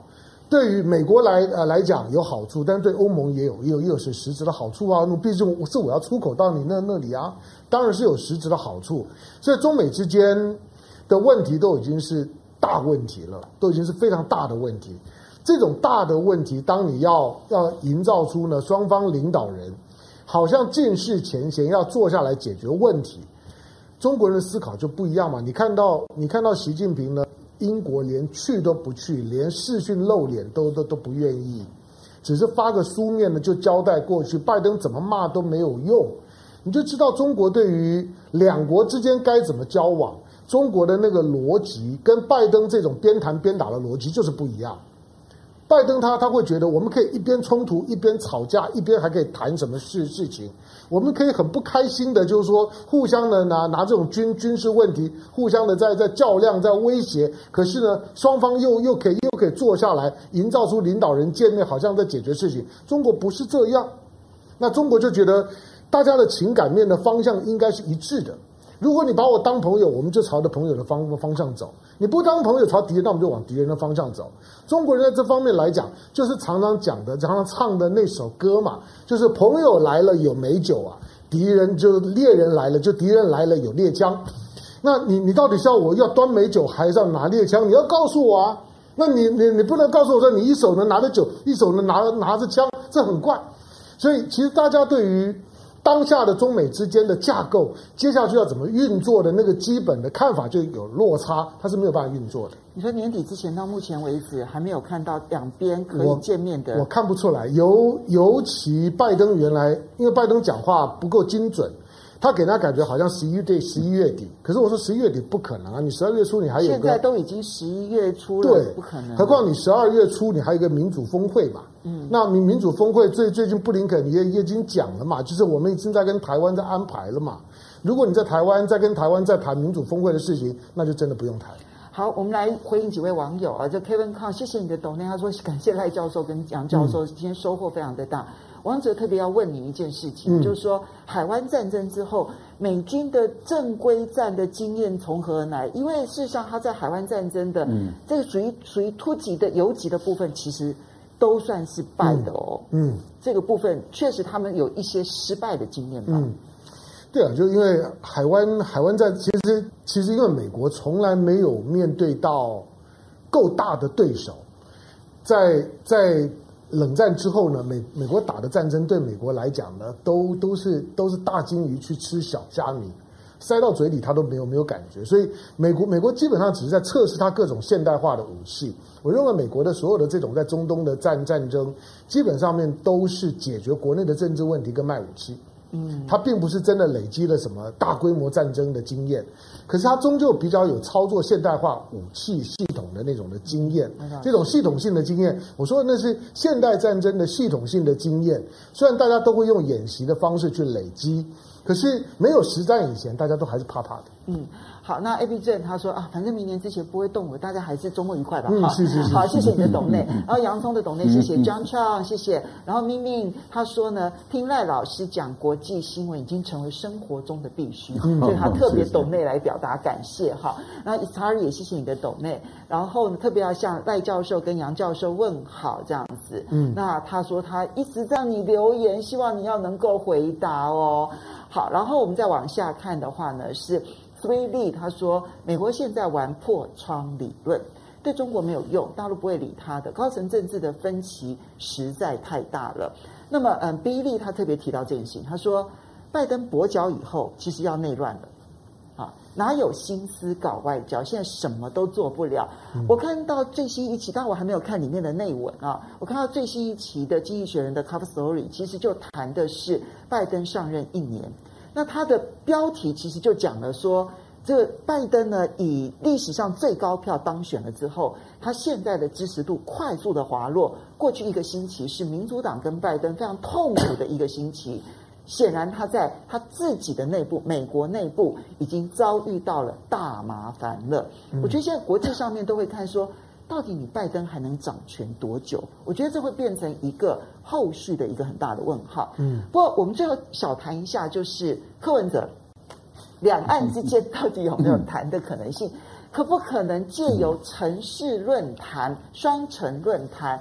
对于美国来呃来讲有好处，但是对欧盟也有也有也有些实质的好处啊。那毕竟是我要出口到你那那里啊，当然是有实质的好处。所以中美之间的问题都已经是大问题了，都已经是非常大的问题。这种大的问题，当你要要营造出呢，双方领导人好像尽释前嫌，要坐下来解决问题，中国人的思考就不一样嘛。你看到你看到习近平呢，英国连去都不去，连视讯露脸都都都不愿意，只是发个书面呢就交代过去，拜登怎么骂都没有用，你就知道中国对于两国之间该怎么交往，中国的那个逻辑跟拜登这种边谈边打的逻辑就是不一样。拜登他他会觉得我们可以一边冲突一边吵架，一边还可以谈什么事事情，我们可以很不开心的，就是说互相的拿拿这种军军事问题，互相的在在较量，在威胁。可是呢，双方又又可以又可以坐下来，营造出领导人见面好像在解决事情。中国不是这样，那中国就觉得大家的情感面的方向应该是一致的。如果你把我当朋友，我们就朝着朋友的方方向走；你不当朋友，朝敌人，那我们就往敌人的方向走。中国人在这方面来讲，就是常常讲的、常常唱的那首歌嘛，就是朋友来了有美酒啊，敌人就猎人来了就敌人来了有猎枪。那你你到底是要我要端美酒，还是要拿猎枪？你要告诉我啊！那你你你不能告诉我说你一手能拿着酒，一手能拿拿着枪，这很怪。所以其实大家对于。当下的中美之间的架构，接下去要怎么运作的那个基本的看法就有落差，它是没有办法运作的。你说年底之前到目前为止还没有看到两边可以见面的，我，我看不出来。尤尤其拜登原来因为拜登讲话不够精准。他给他感觉好像十一月底，十一月底。可是我说十一月底不可能啊！你十二月初你还有个，现在都已经十一月初了，对，不可能。何况你十二月初你还有一个民主峰会嘛？嗯，那民民主峰会最最近布林肯也也已经讲了嘛，就是我们已经在跟台湾在安排了嘛。如果你在台湾在跟台湾在谈民主峰会的事情，那就真的不用谈。好，我们来回应几位网友啊，这 Kevin Kong，谢谢你的抖内，他说感谢赖教授跟杨教授，今天收获非常的大。嗯王哲特别要问你一件事情，嗯、就是说海湾战争之后，美军的正规战的经验从何而来？因为事实上，他在海湾战争的、嗯、这个属于属于突击的游击的部分，其实都算是败的哦。嗯，嗯这个部分确实他们有一些失败的经验吧。嗯，对啊，就因为海湾海湾战，其实其实因为美国从来没有面对到够大的对手，在在。冷战之后呢，美美国打的战争对美国来讲呢，都都是都是大鲸鱼去吃小虾米，塞到嘴里它都没有没有感觉。所以美国美国基本上只是在测试它各种现代化的武器。我认为美国的所有的这种在中东的战战争，基本上面都是解决国内的政治问题跟卖武器。嗯，他并不是真的累积了什么大规模战争的经验，可是他终究比较有操作现代化武器系统的那种的经验，这种系统性的经验，我说的那是现代战争的系统性的经验。虽然大家都会用演习的方式去累积，可是没有实战以前，大家都还是怕怕的。嗯。好，那 A B 正他说啊，反正明年之前不会动我，大家还是周末愉快吧。嗯，是是是。好，谢谢你的董内。然后洋葱的董内，谢谢 John Chang，谢谢。然后明明他说呢，听赖老师讲国际新闻已经成为生活中的必须，所以他特别董内来表达感谢哈。那 Istari 也谢谢你的董内。然后呢，特别要向赖教授跟杨教授问好这样子。嗯。那他说他一直让你留言，希望你要能够回答哦。好，然后我们再往下看的话呢是。威利他说：“美国现在玩破窗理论，对中国没有用，大陆不会理他的。高层政治的分歧实在太大了。那么，嗯，比利他特别提到这件事情，他说，拜登跛脚以后，其实要内乱了，啊，哪有心思搞外交？现在什么都做不了。嗯、我看到最新一期，但我还没有看里面的内文啊。我看到最新一期的《经济学人》的 Cover Story，其实就谈的是拜登上任一年。”那它的标题其实就讲了说，这个拜登呢，以历史上最高票当选了之后，他现在的支持度快速的滑落。过去一个星期是民主党跟拜登非常痛苦的一个星期，显然他在他自己的内部，美国内部已经遭遇到了大麻烦了。我觉得现在国际上面都会看说。到底你拜登还能掌权多久？我觉得这会变成一个后续的一个很大的问号。嗯，不过我们最后小谈一下，就是柯文哲，两岸之间到底有没有谈的可能性？可不可能借由城市论坛、双城论坛，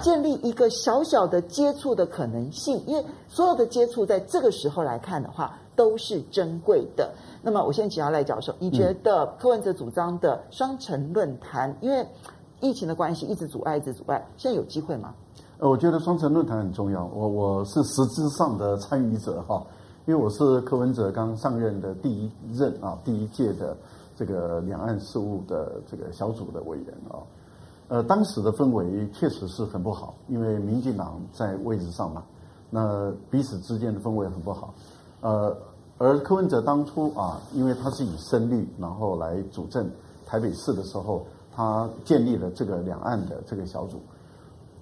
建立一个小小的接触的可能性？因为所有的接触在这个时候来看的话，都是珍贵的。那么，我先请教赖教授，你觉得柯文哲主张的双城论坛，因为疫情的关系一直阻碍，一直阻碍。现在有机会吗？呃，我觉得双城论坛很重要。我我是实质上的参与者哈，因为我是柯文哲刚上任的第一任啊，第一届的这个两岸事务的这个小组的委员啊。呃，当时的氛围确实是很不好，因为民进党在位置上嘛，那彼此之间的氛围很不好。呃，而柯文哲当初啊，因为他是以深绿然后来主政台北市的时候。他建立了这个两岸的这个小组，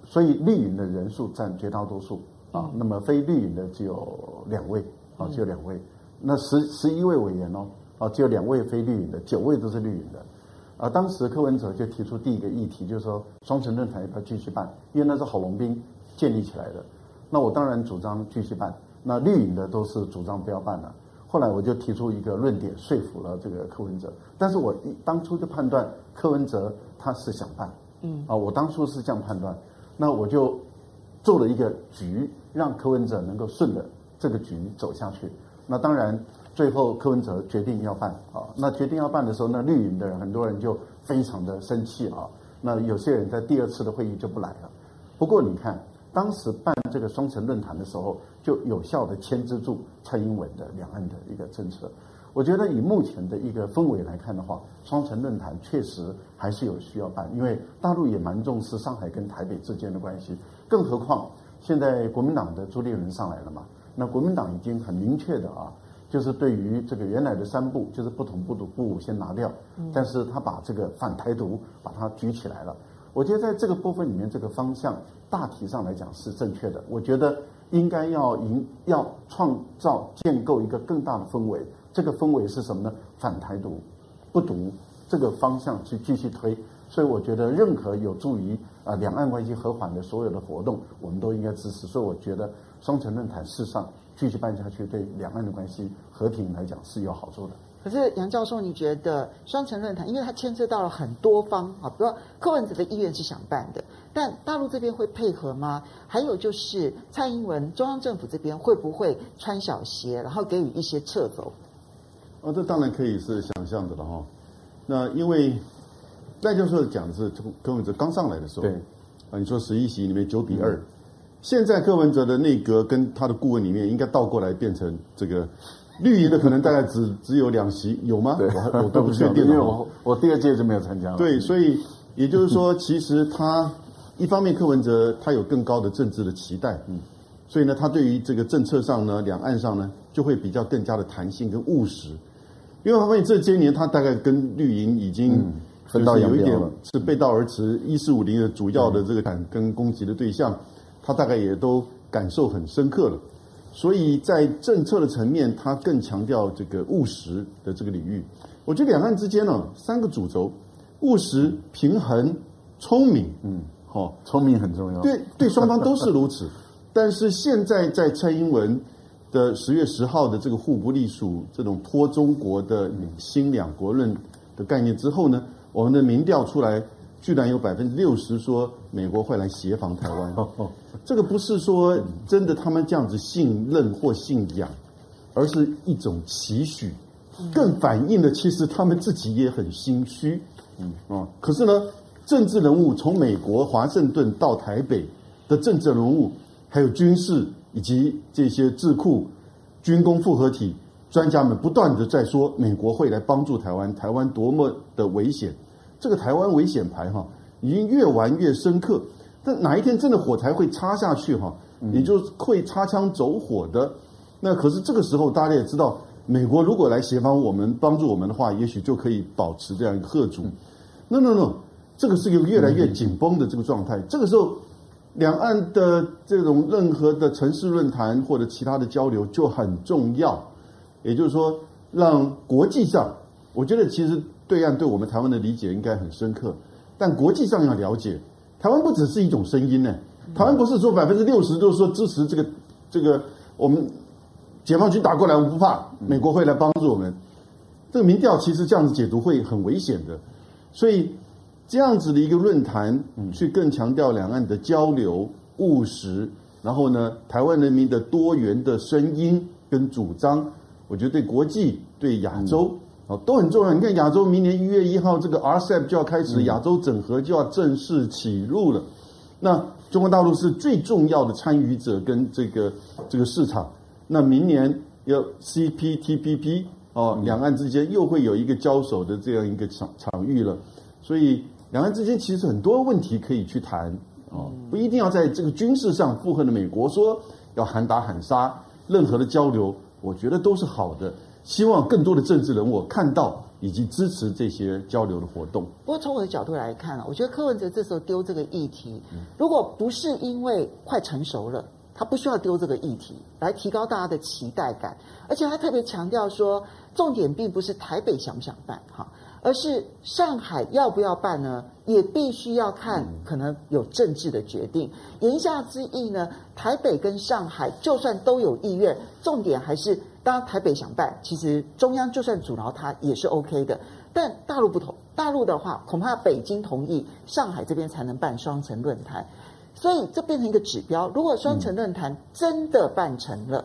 所以绿营的人数占绝大多数啊。那么非绿营的只有两位啊，只有两位。那十十一位委员哦，啊，只有两位非绿营的，九位都是绿营的。啊，当时柯文哲就提出第一个议题，就是说双城论坛要不要继续办？因为那是郝龙斌建立起来的。那我当然主张继续办。那绿营的都是主张不要办了。后来我就提出一个论点，说服了这个柯文哲。但是我一当初就判断柯文哲他是想办，嗯啊，我当初是这样判断。那我就做了一个局，让柯文哲能够顺着这个局走下去。那当然，最后柯文哲决定要办啊。那决定要办的时候，那绿营的人很多人就非常的生气啊。那有些人在第二次的会议就不来了。不过你看。当时办这个双城论坛的时候，就有效地牵制住蔡英文的两岸的一个政策。我觉得以目前的一个氛围来看的话，双城论坛确实还是有需要办，因为大陆也蛮重视上海跟台北之间的关系。更何况现在国民党的朱立伦上来了嘛，那国民党已经很明确的啊，就是对于这个原来的三步，就是不同步的步先拿掉，但是他把这个反台独把它举起来了。我觉得在这个部分里面，这个方向大体上来讲是正确的。我觉得应该要营，要创造建构一个更大的氛围。这个氛围是什么呢？反台独、不独这个方向去继续推。所以我觉得任何有助于啊两岸关系和缓的所有的活动，我们都应该支持。所以我觉得双城论坛事实上继续办下去，对两岸的关系和平来讲是有好处的。可是杨教授，你觉得双城论坛，因为它牵涉到了很多方啊，比如说柯文哲的意愿是想办的，但大陆这边会配合吗？还有就是蔡英文中央政府这边会不会穿小鞋，然后给予一些撤走？哦，这当然可以是想象的了哈。那因为赖教授讲的是柯文哲刚上来的时候，对啊，你说十一席里面九比二，现在柯文哲的内阁跟他的顾问里面应该倒过来变成这个。绿营的可能大概只 只有两席，有吗？对，我我都不确定，因为我我第二届就没有参加了。对，所以也就是说，其实他一方面柯文哲他有更高的政治的期待，嗯，所以呢，他对于这个政策上呢，两岸上呢，就会比较更加的弹性跟务实。因为他发现这些年他大概跟绿营已经分道扬镳了，是背道而驰。一四五零的主要的这个敢跟攻击的对象，他大概也都感受很深刻了。所以在政策的层面，他更强调这个务实的这个领域。我觉得两岸之间呢，三个主轴：务实、平衡、聪明。嗯，好，聪明很重要。对，对，双方都是如此。但是现在在蔡英文的十月十号的这个互不隶属、这种脱中国的新两国论的概念之后呢，我们的民调出来。居然有百分之六十说美国会来协防台湾，这个不是说真的他们这样子信任或信仰，而是一种期许，更反映了其实他们自己也很心虚，嗯。啊，可是呢，政治人物从美国华盛顿到台北的政治人物，还有军事以及这些智库、军工复合体专家们，不断的在说美国会来帮助台湾，台湾多么的危险。这个台湾危险牌哈，已经越玩越深刻。但哪一天真的火柴会插下去哈，也就会擦枪走火的。那可是这个时候，大家也知道，美国如果来协防我们、帮助我们的话，也许就可以保持这样一个贺主。No No No，这个是一个越来越紧绷的这个状态。这个时候，两岸的这种任何的城市论坛或者其他的交流就很重要。也就是说，让国际上，我觉得其实。对岸对我们台湾的理解应该很深刻，但国际上要了解，台湾不只是一种声音呢。台湾不是说百分之六十都是说支持这个这个我们解放军打过来我们不怕，美国会来帮助我们。这个民调其实这样子解读会很危险的，所以这样子的一个论坛，去更强调两岸的交流务实，然后呢，台湾人民的多元的声音跟主张，我觉得对国际对亚洲。哦，都很重要。你看，亚洲明年一月一号，这个 RCEP 就要开始，亚洲整合就要正式起入了。那中国大陆是最重要的参与者跟这个这个市场。那明年要 CPTPP 哦，两岸之间又会有一个交手的这样一个场场域了。所以，两岸之间其实很多问题可以去谈哦，不一定要在这个军事上附和的美国说要喊打喊杀，任何的交流，我觉得都是好的。希望更多的政治人物看到以及支持这些交流的活动。不过从我的角度来看啊，我觉得柯文哲这时候丢这个议题，如果不是因为快成熟了，他不需要丢这个议题来提高大家的期待感，而且他特别强调说，重点并不是台北想不想办哈，而是上海要不要办呢？也必须要看可能有政治的决定。言下之意呢，台北跟上海就算都有意愿，重点还是。当台北想办，其实中央就算阻挠他也是 OK 的。但大陆不同，大陆的话恐怕北京同意，上海这边才能办双城论坛。所以这变成一个指标。如果双城论坛真的办成了，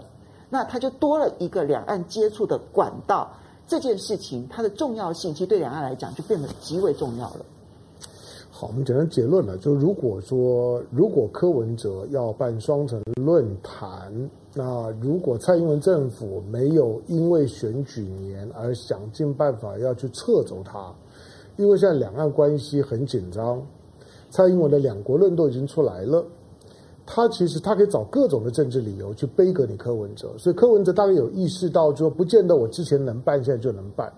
那它就多了一个两岸接触的管道。这件事情它的重要性，其实对两岸来讲就变得极为重要了。好，我们简单结论了，就如果说如果柯文哲要办双城论坛。那如果蔡英文政府没有因为选举年而想尽办法要去撤走他，因为现在两岸关系很紧张，蔡英文的两国论都已经出来了，他其实他可以找各种的政治理由去杯葛你柯文哲，所以柯文哲大概有意识到，说不见得我之前能办，现在就能办，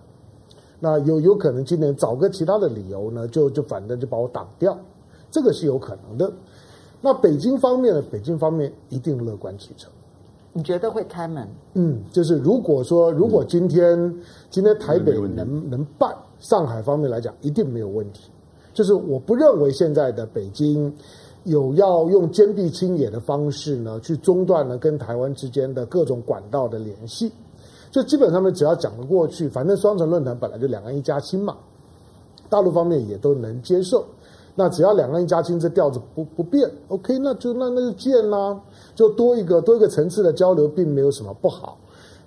那有有可能今年找个其他的理由呢，就就反正就把我挡掉，这个是有可能的。那北京方面呢？北京方面一定乐观其成。你觉得会开门？嗯，就是如果说，如果今天、嗯、今天台北能能办，上海方面来讲一定没有问题。就是我不认为现在的北京有要用坚壁清野的方式呢，去中断了跟台湾之间的各种管道的联系。就基本上面只要讲得过去，反正双城论坛本来就两岸一家亲嘛，大陆方面也都能接受。那只要两岸一家亲，这调子不不变，OK，那就那那就见啦，就多一个多一个层次的交流，并没有什么不好。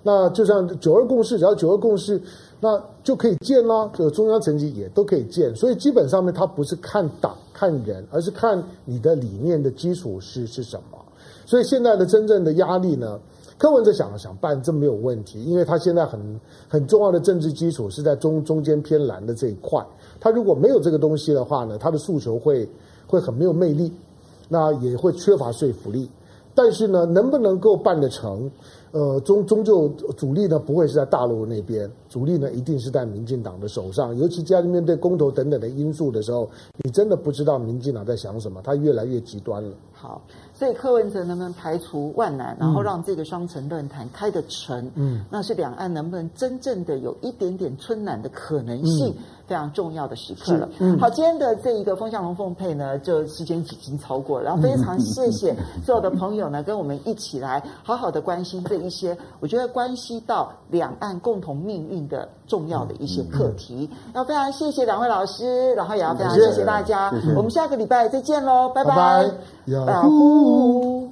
那就像九二共识，只要九二共识，那就可以建啦。就中央层级也都可以建，所以基本上面它不是看党看人，而是看你的理念的基础是是什么。所以现在的真正的压力呢，柯文哲想了想办，这没有问题，因为他现在很很重要的政治基础是在中中间偏蓝的这一块。他如果没有这个东西的话呢，他的诉求会会很没有魅力，那也会缺乏说服力。但是呢，能不能够办得成？呃，终终究主力呢不会是在大陆那边，主力呢一定是在民进党的手上。尤其家里面对公投等等的因素的时候，你真的不知道民进党在想什么，他越来越极端了。好，所以柯文哲能不能排除万难，然后让这个双城论坛开得成？嗯，那是两岸能不能真正的有一点点春暖的可能性？嗯非常重要的时刻了。嗯、好，今天的这一个风向龙凤配呢，就时间已经超过了。然后非常谢谢 所有的朋友呢，跟我们一起来好好的关心这一些，我觉得关系到两岸共同命运的重要的一些课题。要非常谢谢两位老师，然后也要非常谢谢大家。我们下个礼拜再见喽，拜拜。拜拜。